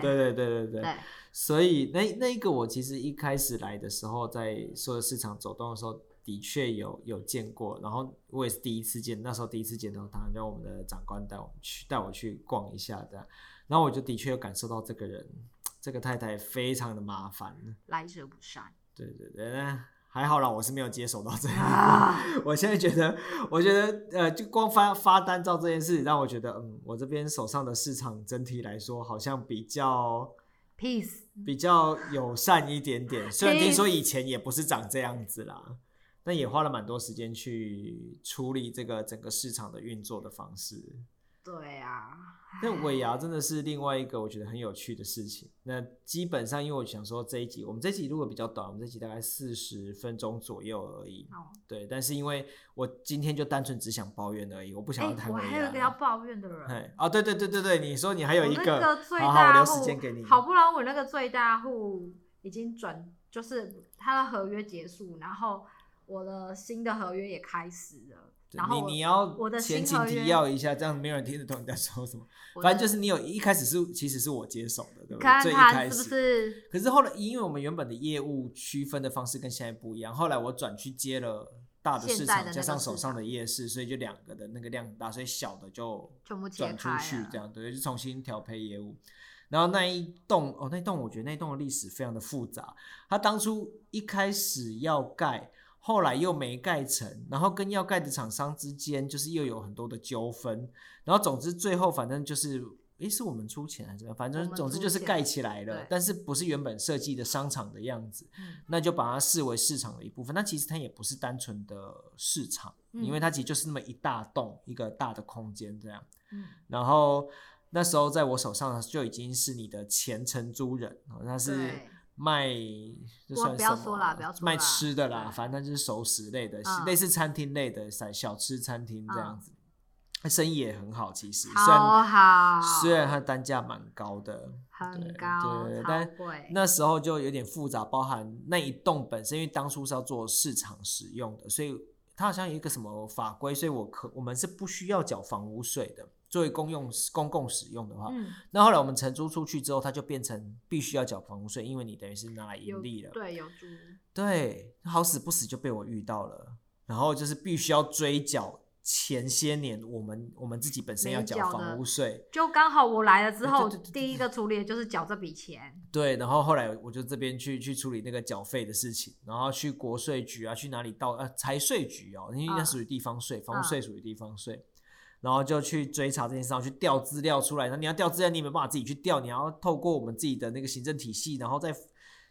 对。对对 对对所以那那一个我其实一开始来的时候在所有市场走动的时候的确有有见过。然后我也是第一次见那时候第一次见到他然我们的长官带我去带我去逛一下的然后我就的确有感受到这个人这个太太非常的麻烦来者不善。对对对还好啦，我是没有接手到这样。啊、我现在觉得，我觉得，呃，就光发发单照这件事，让我觉得，嗯，我这边手上的市场整体来说，好像比较 peace，比较友善一点点。虽然听说以前也不是长这样子啦，但也花了蛮多时间去处理这个整个市场的运作的方式。对啊。那尾牙真的是另外一个我觉得很有趣的事情。那基本上，因为我想说这一集，我们这一集如果比较短，我们这一集大概四十分钟左右而已。哦。对，但是因为我今天就单纯只想抱怨而已，我不想要谈尾牙。我还有一个要抱怨的人。哎哦，对对对对对，你说你还有一个，那个最大户，好好，我留时间给你。好不容易我那个最大户已经转，就是他的合约结束，然后我的新的合约也开始了。然后你你要前情提要一下，这样没有人听得懂你在说什么。反正就是你有一开始是其实是我接手的，对不对？最一开始是不是？可是后来，因为我们原本的业务区分的方式跟现在不一样，后来我转去接了大的市场，加上手上的夜市，所以就两个的那个量很大，所以小的就转出去，这样对，就重新调配业务。然后那一栋哦，那栋我觉得那栋的历史非常的复杂。他当初一开始要盖。后来又没盖成，然后跟要盖的厂商之间就是又有很多的纠纷，然后总之最后反正就是，诶，是我们出钱还是？反正总之就是盖起来了，但是不是原本设计的商场的样子，那就把它视为市场的一部分。那其实它也不是单纯的市场，因为它其实就是那么一大栋一个大的空间这样。嗯然后那时候在我手上就已经是你的前承租人，那是。卖就算？不要说啦，不要说啦，卖吃的啦，反正就是熟食类的，类似餐厅类的小小吃餐厅这样子，生意也很好。其实，好好，虽然它单价蛮高的，很高，对，但那时候就有点复杂，包含那一栋本身，因为当初是要做市场使用的，所以它好像有一个什么法规，所以我可我们是不需要缴房屋税的。作为公用公共使用的话，嗯，那后来我们承租出去之后，它就变成必须要缴房屋税，因为你等于是拿来盈利了。对，有租。对，好死不死就被我遇到了，然后就是必须要追缴前些年我们我们自己本身要缴房屋税，就刚好我来了之后，第一个处理的就是缴这笔钱。对，然后后来我就这边去去处理那个缴费的事情，然后去国税局啊，去哪里到呃财税局哦，因为那属于地方税，房屋税属于地方税。然后就去追查这件事，然后去调资料出来。那你要调资料，你也没办法自己去调，你要透过我们自己的那个行政体系，然后再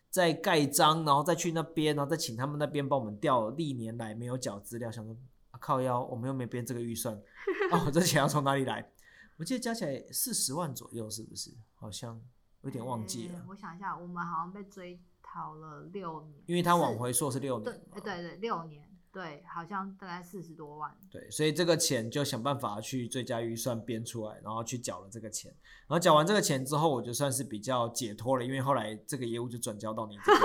再盖章，然后再去那边，然后再请他们那边帮我们调历年来没有缴资料。想说、啊、靠腰，我们又没编这个预算，我，这钱要从哪里来？我记得加起来四十万左右，是不是？好像有点忘记了。欸、我想一下，我们好像被追讨了六年，因为他往回溯是六年。对对对，六年。对，好像大概四十多万。对，所以这个钱就想办法去最佳预算编出来，然后去缴了这个钱。然后缴完这个钱之后，我就算是比较解脱了，因为后来这个业务就转交到你这边。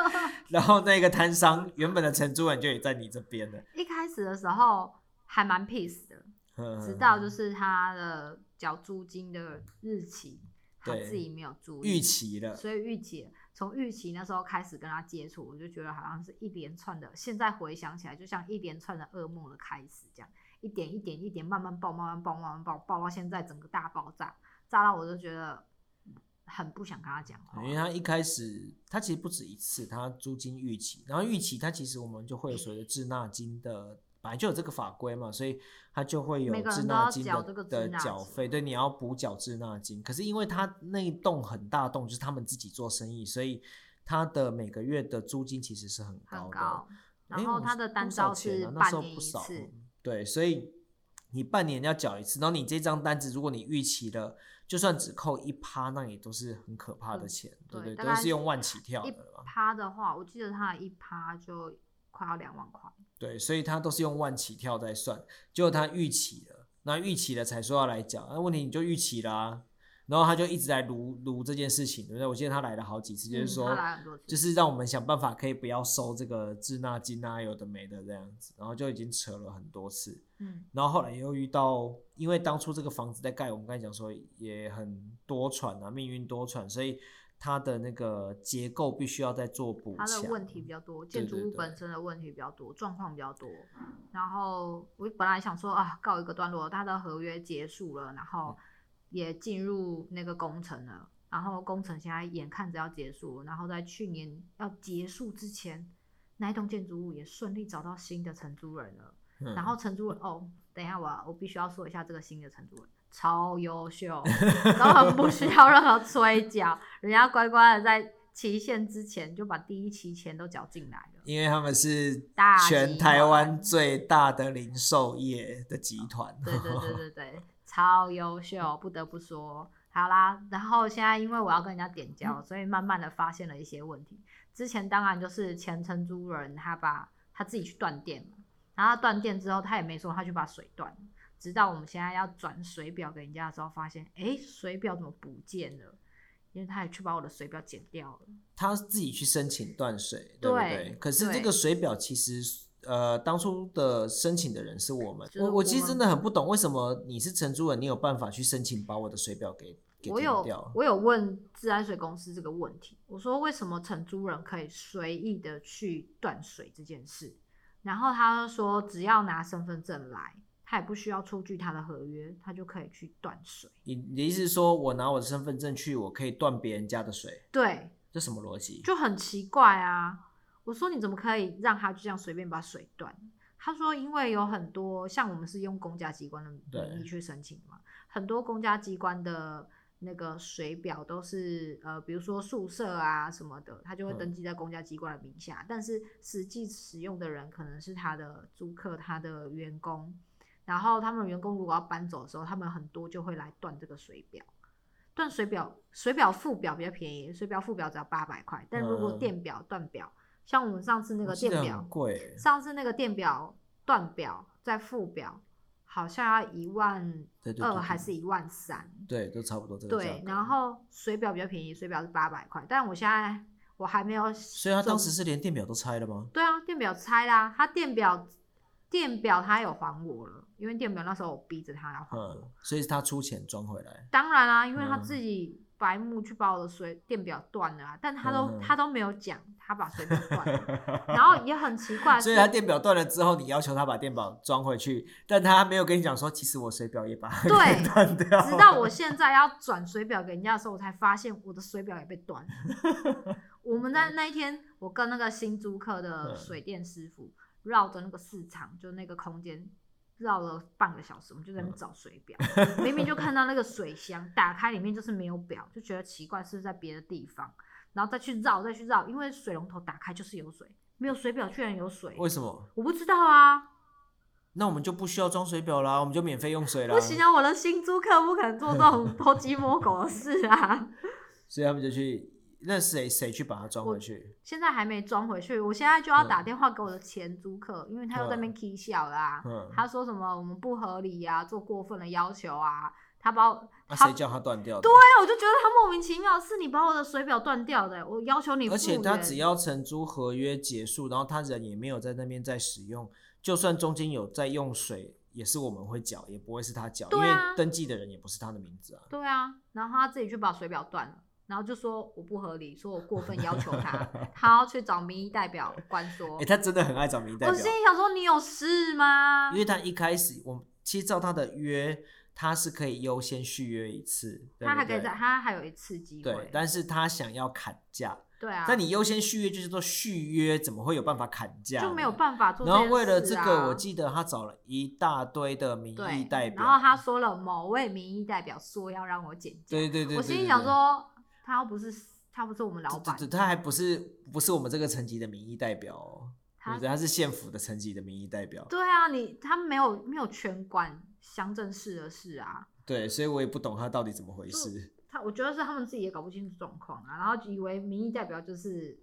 然后那个摊商原本的承租人就也在你这边了。一开始的时候还蛮 peace 的，直到就是他的缴租金的日期，他自己没有注意，逾期了，所以逾期了。从预期那时候开始跟他接触，我就觉得好像是一连串的。现在回想起来，就像一连串的噩梦的开始，这样一点一点一点慢慢爆，慢慢爆，慢慢爆，爆到现在整个大爆炸，炸到我就觉得很不想跟他讲话。因为他一开始，他其实不止一次，他租金预期，然后预期，他其实我们就会有所谓的滞纳金的。本来就有这个法规嘛，所以他就会有滞纳金的的缴费。对，你要补缴滞纳金。可是因为他那一栋很大栋，就是他们自己做生意，所以他的每个月的租金其实是很高的。高然后他的单招是半年一次。对，所以你半年要缴一次。然后你这张单子，如果你逾期了，就算只扣一趴，那也都是很可怕的钱，嗯、对不对？都是用万起跳的。一趴的话，我记得他一趴就快要两万块。对，所以他都是用万起跳在算，结果他逾期了，那逾期了才说要来缴，那问题你就逾期啦啊，然后他就一直在撸撸这件事情，对不对？我记得他来了好几次，就是说，就是让我们想办法可以不要收这个滞纳金啊，有的没的这样子，然后就已经扯了很多次。嗯，然后后来又遇到，因为当初这个房子在盖，我们刚才讲说也很多舛啊，命运多舛，所以它的那个结构必须要再做补强。它的问题比较多，建筑物本身的问题比较多，状况比较多。然后我本来想说啊，告一个段落，它的合约结束了，然后。也进入那个工程了，然后工程现在眼看着要结束，然后在去年要结束之前，那一栋建筑物也顺利找到新的承租人了。嗯、然后承租人哦，等一下我我必须要说一下这个新的承租人超优秀，然后不需要任何催缴，人家乖乖的在期限之前就把第一期钱都缴进来了，因为他们是全台湾最大的零售业的集团。对对对对 对。超优秀，不得不说，好啦。然后现在因为我要跟人家点交，所以慢慢的发现了一些问题。之前当然就是前承租人他把他自己去断电嘛，然后他断电之后他也没说他去把水断，直到我们现在要转水表给人家的时候，发现哎，水表怎么不见了？因为他也去把我的水表剪掉了。他自己去申请断水，对不对？可是这个水表其实。呃，当初的申请的人是我们，我我其实真的很不懂，为什么你是承租人，你有办法去申请把我的水表给给停掉？我有，我有问自来水公司这个问题，我说为什么承租人可以随意的去断水这件事？然后他说只要拿身份证来，他也不需要出具他的合约，他就可以去断水。你你的意思是说我拿我的身份证去，我可以断别人家的水？对，这什么逻辑？就很奇怪啊。我说你怎么可以让他就这样随便把水断？他说因为有很多像我们是用公家机关的名义去申请嘛，很多公家机关的那个水表都是呃，比如说宿舍啊什么的，他就会登记在公家机关的名下，嗯、但是实际使用的人可能是他的租客、他的员工，然后他们员工如果要搬走的时候，他们很多就会来断这个水表。断水表，水表副表比较便宜，水表副表只要八百块，但如果电表断表。像我们上次那个电表，贵上次那个电表断表在副表，好像要一万二还是一万三？对，都差不多这个价。对，然后水表比较便宜，水表是八百块，但我现在我还没有。所以他当时是连电表都拆了吗？对啊，电表拆啦，他电表电表他有还我了，因为电表那时候我逼着他要还我，嗯，所以是他出钱装回来。当然啦，因为他自己。白木去把我的水电表断了啊，但他都、嗯、他都没有讲，他把水表断了，然后也很奇怪，所以他电表断了之后，你要求他把电表装回去，但他没有跟你讲说，其实我水表也把 对断掉。直到我现在要转水表给人家的时候，我才发现我的水表也被断了。我们在那一天，我跟那个新租客的水电师傅绕着那个市场，就那个空间。绕了半个小时，我们就在那边找水表，嗯、明明就看到那个水箱打开，里面就是没有表，就觉得奇怪，是不是在别的地方？然后再去绕，再去绕，因为水龙头打开就是有水，没有水表居然有水，为什么？我不知道啊。那我们就不需要装水表啦，我们就免费用水啦。不行啊，我的新租客不可能做这种偷鸡摸狗的事啊。所以他们就去。那谁谁去把它装回去？现在还没装回去，我现在就要打电话给我的前租客，嗯、因为他又在那边起笑啦。嗯、他说什么我们不合理呀、啊，做过分的要求啊。他把我，那谁、啊、叫他断掉的？对啊，我就觉得他莫名其妙，是你把我的水表断掉的，我要求你。而且他只要承租合约结束，然后他人也没有在那边在使用，就算中间有在用水，也是我们会缴，也不会是他缴，啊、因为登记的人也不是他的名字啊。对啊，然后他自己去把水表断了。然后就说我不合理，说我过分要求他，他要去找民意代表关说。哎、欸，他真的很爱找民意代表。我心里想说，你有事吗？因为他一开始，我其实照他的约，他是可以优先续约一次，对对，他还可以再，他还有一次机会。对，但是他想要砍价。对啊。那你优先续约就是说续约，怎么会有办法砍价？就没有办法做、啊。然后为了这个，我记得他找了一大堆的民意代表。然后他说了，某位民意代表说要让我减价。对对，对对对。我心里想说，他又不是。他不是我们老板，他还不是不是我们这个层级的民意代表哦，他他是县府的层级的民意代表。对啊，你他没有没有权管乡镇市的事啊。对，所以我也不懂他到底怎么回事。他我觉得是他们自己也搞不清楚状况啊，然后以为民意代表就是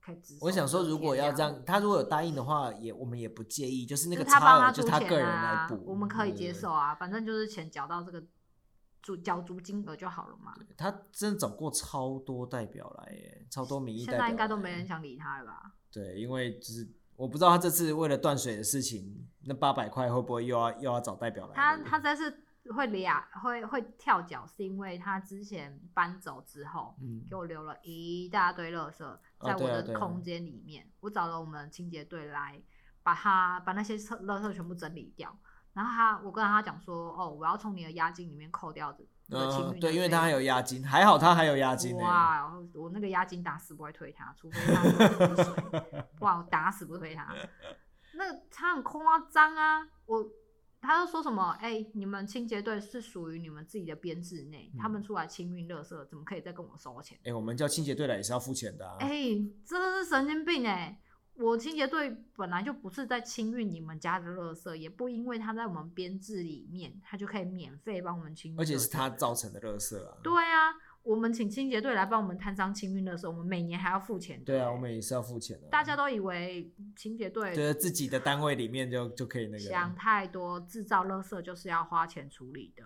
可以。我想说，如果要这样，他如果有答应的话，也我们也不介意，就是那个差额就是他个人来补，我们可以接受啊，反正就是钱缴到这个租缴足金额就好了嘛。他真的找过超多代表来耶，超多民意代表。现在应该都没人想理他了吧？对，因为就是我不知道他这次为了断水的事情，那八百块会不会又要又要找代表来？他 他这次会俩会会跳脚，是因为他之前搬走之后，嗯，给我留了一大堆垃圾在我的空间里面。哦啊啊、我找了我们清洁队来把他把那些垃圾全部整理掉。然后他，我跟他讲说，哦，我要从你的押金里面扣掉的。嗯，对，因为他还有押金，还好他还有押金。哇，我那个押金打死不会退他，除非他有水。哇，我打死不退他。那他很夸张啊，我他就说什么，哎、欸，你们清洁队是属于你们自己的编制内，嗯、他们出来清运垃圾，怎么可以再跟我收钱？哎、欸，我们叫清洁队来也是要付钱的、啊。哎、欸，真的是神经病哎、欸。我清洁队本来就不是在清运你们家的垃圾，也不因为他在我们编制里面，他就可以免费帮我们清运。而且是他造成的垃圾啊。对啊，我们请清洁队来帮我们摊商清运垃圾，我们每年还要付钱。对啊，我们也是要付钱的。大家都以为清洁队觉得自己的单位里面就就可以那个。想太多，制造垃圾就是要花钱处理的。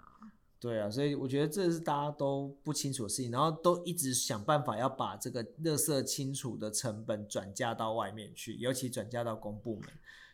对啊，所以我觉得这是大家都不清楚的事情，然后都一直想办法要把这个垃圾清除的成本转嫁到外面去，尤其转嫁到公部门，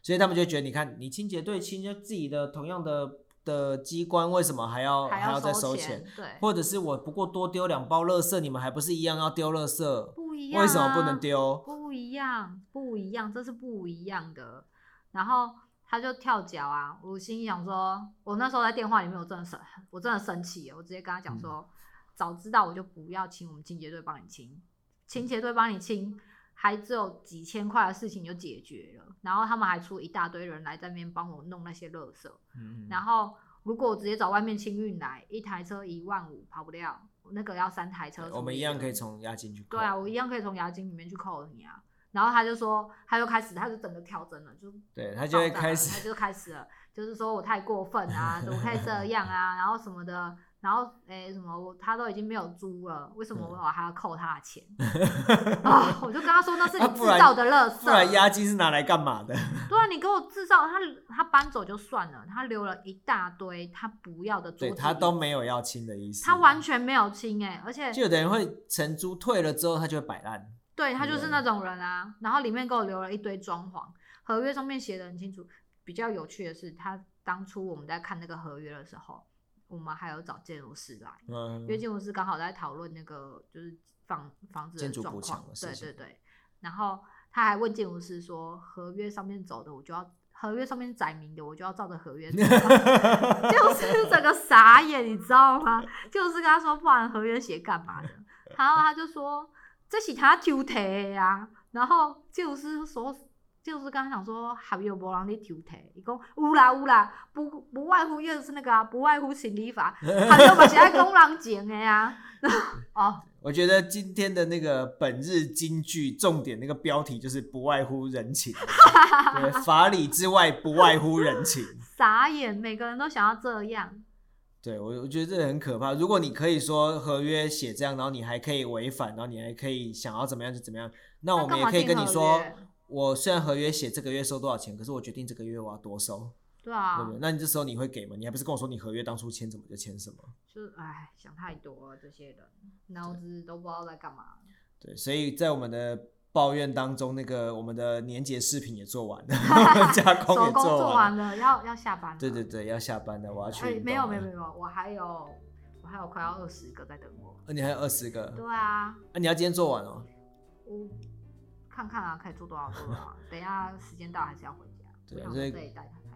所以他们就觉得，你看你清洁队清洁自己的同样的的机关，为什么还要还要，再收钱？对，或者是我不过多丢两包垃圾，你们还不是一样要丢垃圾？不一样啊，为什么不能丢？不一样，不一样，这是不一样的。然后。他就跳脚啊！我心里想说，我那时候在电话里面，我真的生，我真的生气，我直接跟他讲说，嗯、早知道我就不要请我们清洁队帮你清，清洁队帮你清，还只有几千块的事情就解决了，然后他们还出一大堆人来这边帮我弄那些垃圾，嗯、然后如果我直接找外面清运来，一台车一万五跑不掉，那个要三台车，我们一样可以从押金去扣，对啊，我一样可以从押金里面去扣你啊。然后他就说，他就开始，他就整个调整了，就对他就会开始，他就开始了，就是说我太过分啊，怎么可以这 样啊，然后什么的，然后哎什么，他都已经没有租了，为什么我还要扣他的钱？我就跟他说那是你制造的垃圾，不然押金是拿来干嘛的？对啊，你给我制造，他他搬走就算了，他留了一大堆他不要的租，对他都没有要清的意思，他完全没有清哎，而且就有的人会承租退了之后，他就会摆烂。对，他就是那种人啊，然后里面给我留了一堆装潢，合约上面写的很清楚。比较有趣的是，他当初我们在看那个合约的时候，我们还有找建筑师来，嗯、因为建筑师刚好在讨论那个就是房房子的状况，对对对。然后他还问建筑师说，合约上面走的我就要，合约上面载明的我就要照着合约走。建筑师整个傻眼，你知道吗？建筑师跟他说，不然合约写干嘛的？然后他就说。这是他抽提的呀，然后就是说，就是刚刚想说还有没人在抽提，伊讲有啦有啦，不不外乎又是那个啊，不外乎情理法，还有嘛是爱工人情的呀。哦，我觉得今天的那个本日金句重点那个标题就是不外乎人情，对，法理之外不外乎人情。傻眼，每个人都想要这样。对，我我觉得这很可怕。如果你可以说合约写这样，然后你还可以违反，然后你还可以想要怎么样就怎么样，那我们也可以跟你说，我虽然合约写这个月收多少钱，可是我决定这个月我要多收。对啊，对不对？那你这时候你会给吗？你还不是跟我说你合约当初签怎么就签什么？就是哎，想太多了，这些人脑子都不知道在干嘛。对，所以在我们的。抱怨当中，那个我们的年节视频也做完了，加工也做完了，要要下班了。对对对，要下班了，我要去。没有没有没有，我还有我还有快要二十个在等我。呃，你还有二十个？对啊。那你要今天做完哦。我看看啊，可以做多少多少。等一下时间到还是要回家。对啊，所以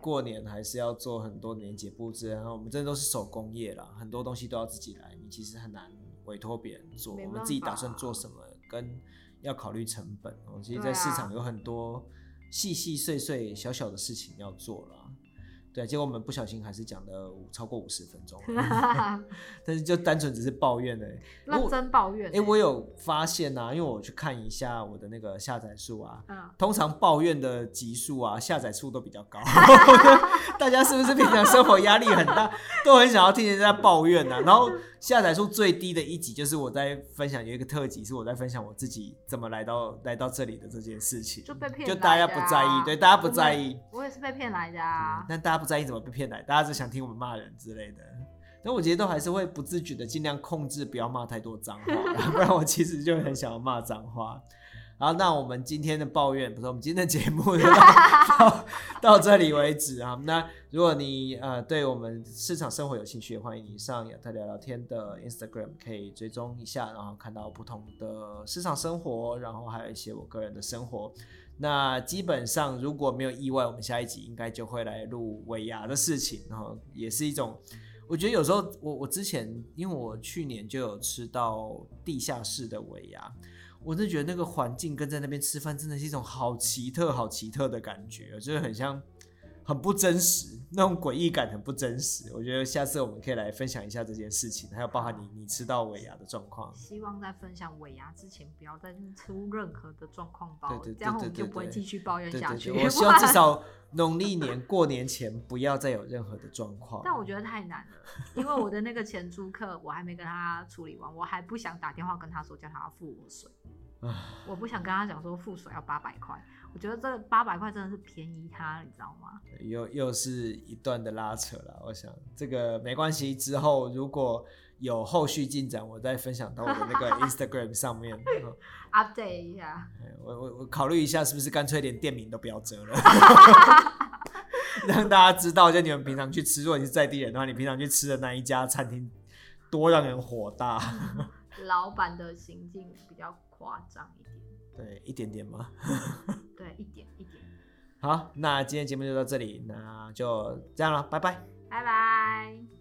过年还是要做很多年节布置，然后我们这都是手工业啦，很多东西都要自己来，你其实很难委托别人做。我们自己打算做什么跟。要考虑成本哦，其实，在市场有很多细细碎碎、小小的事情要做了。对，结果我们不小心还是讲了超过五十分钟，但是就单纯只是抱怨哎，认真抱怨。哎，我有发现呐、啊，因为我去看一下我的那个下载数啊，嗯、通常抱怨的集数啊，下载数都比较高。大家是不是平常生活压力很大，都很想要听人家抱怨呐、啊？然后下载数最低的一集就是我在分享，有一个特辑是我在分享我自己怎么来到来到这里的这件事情，就被骗、啊，就大家不在意，对，大家不在意。我也是被骗来的啊，但大家。不在意怎么被骗来，大家只想听我们骂人之类的。但我觉得都还是会不自觉的尽量控制，不要骂太多脏话，不然我其实就很想要骂脏话。好，那我们今天的抱怨不是我们今天的节目就到到，到这里为止啊。那如果你呃对我们市场生活有兴趣，欢迎你上亚特聊聊天的 Instagram 可以追踪一下，然后看到不同的市场生活，然后还有一些我个人的生活。那基本上如果没有意外，我们下一集应该就会来录尾牙的事情，然后也是一种，我觉得有时候我我之前因为我去年就有吃到地下室的尾牙。我真的觉得那个环境跟在那边吃饭真的是一种好奇特、好奇特的感觉，就是很像很不真实，那种诡异感很不真实。我觉得下次我们可以来分享一下这件事情，还有包含你你吃到尾牙的状况。希望在分享尾牙之前不要再出任何的状况包，对对对对对对，这样我们就不会继续抱怨下去。我希望至少农历年过年前不要再有任何的状况。但我觉得太难了，因为我的那个前租客我还没跟他处理完，我还不想打电话跟他说叫他要付我水。我不想跟他讲说付水要八百块，我觉得这八百块真的是便宜他，你知道吗？又又是一段的拉扯了。我想这个没关系，之后如果有后续进展，我再分享到我的那个 Instagram 上面 update 一下。我我我考虑一下，是不是干脆连店名都不要遮了，让大家知道，就你们平常去吃，如果你是在地人的话，你平常去吃的那一家餐厅多让人火大。老板的行径比较夸张一点，对，一点点吗？对，一点一点。好，那今天节目就到这里，那就这样了，拜拜，拜拜。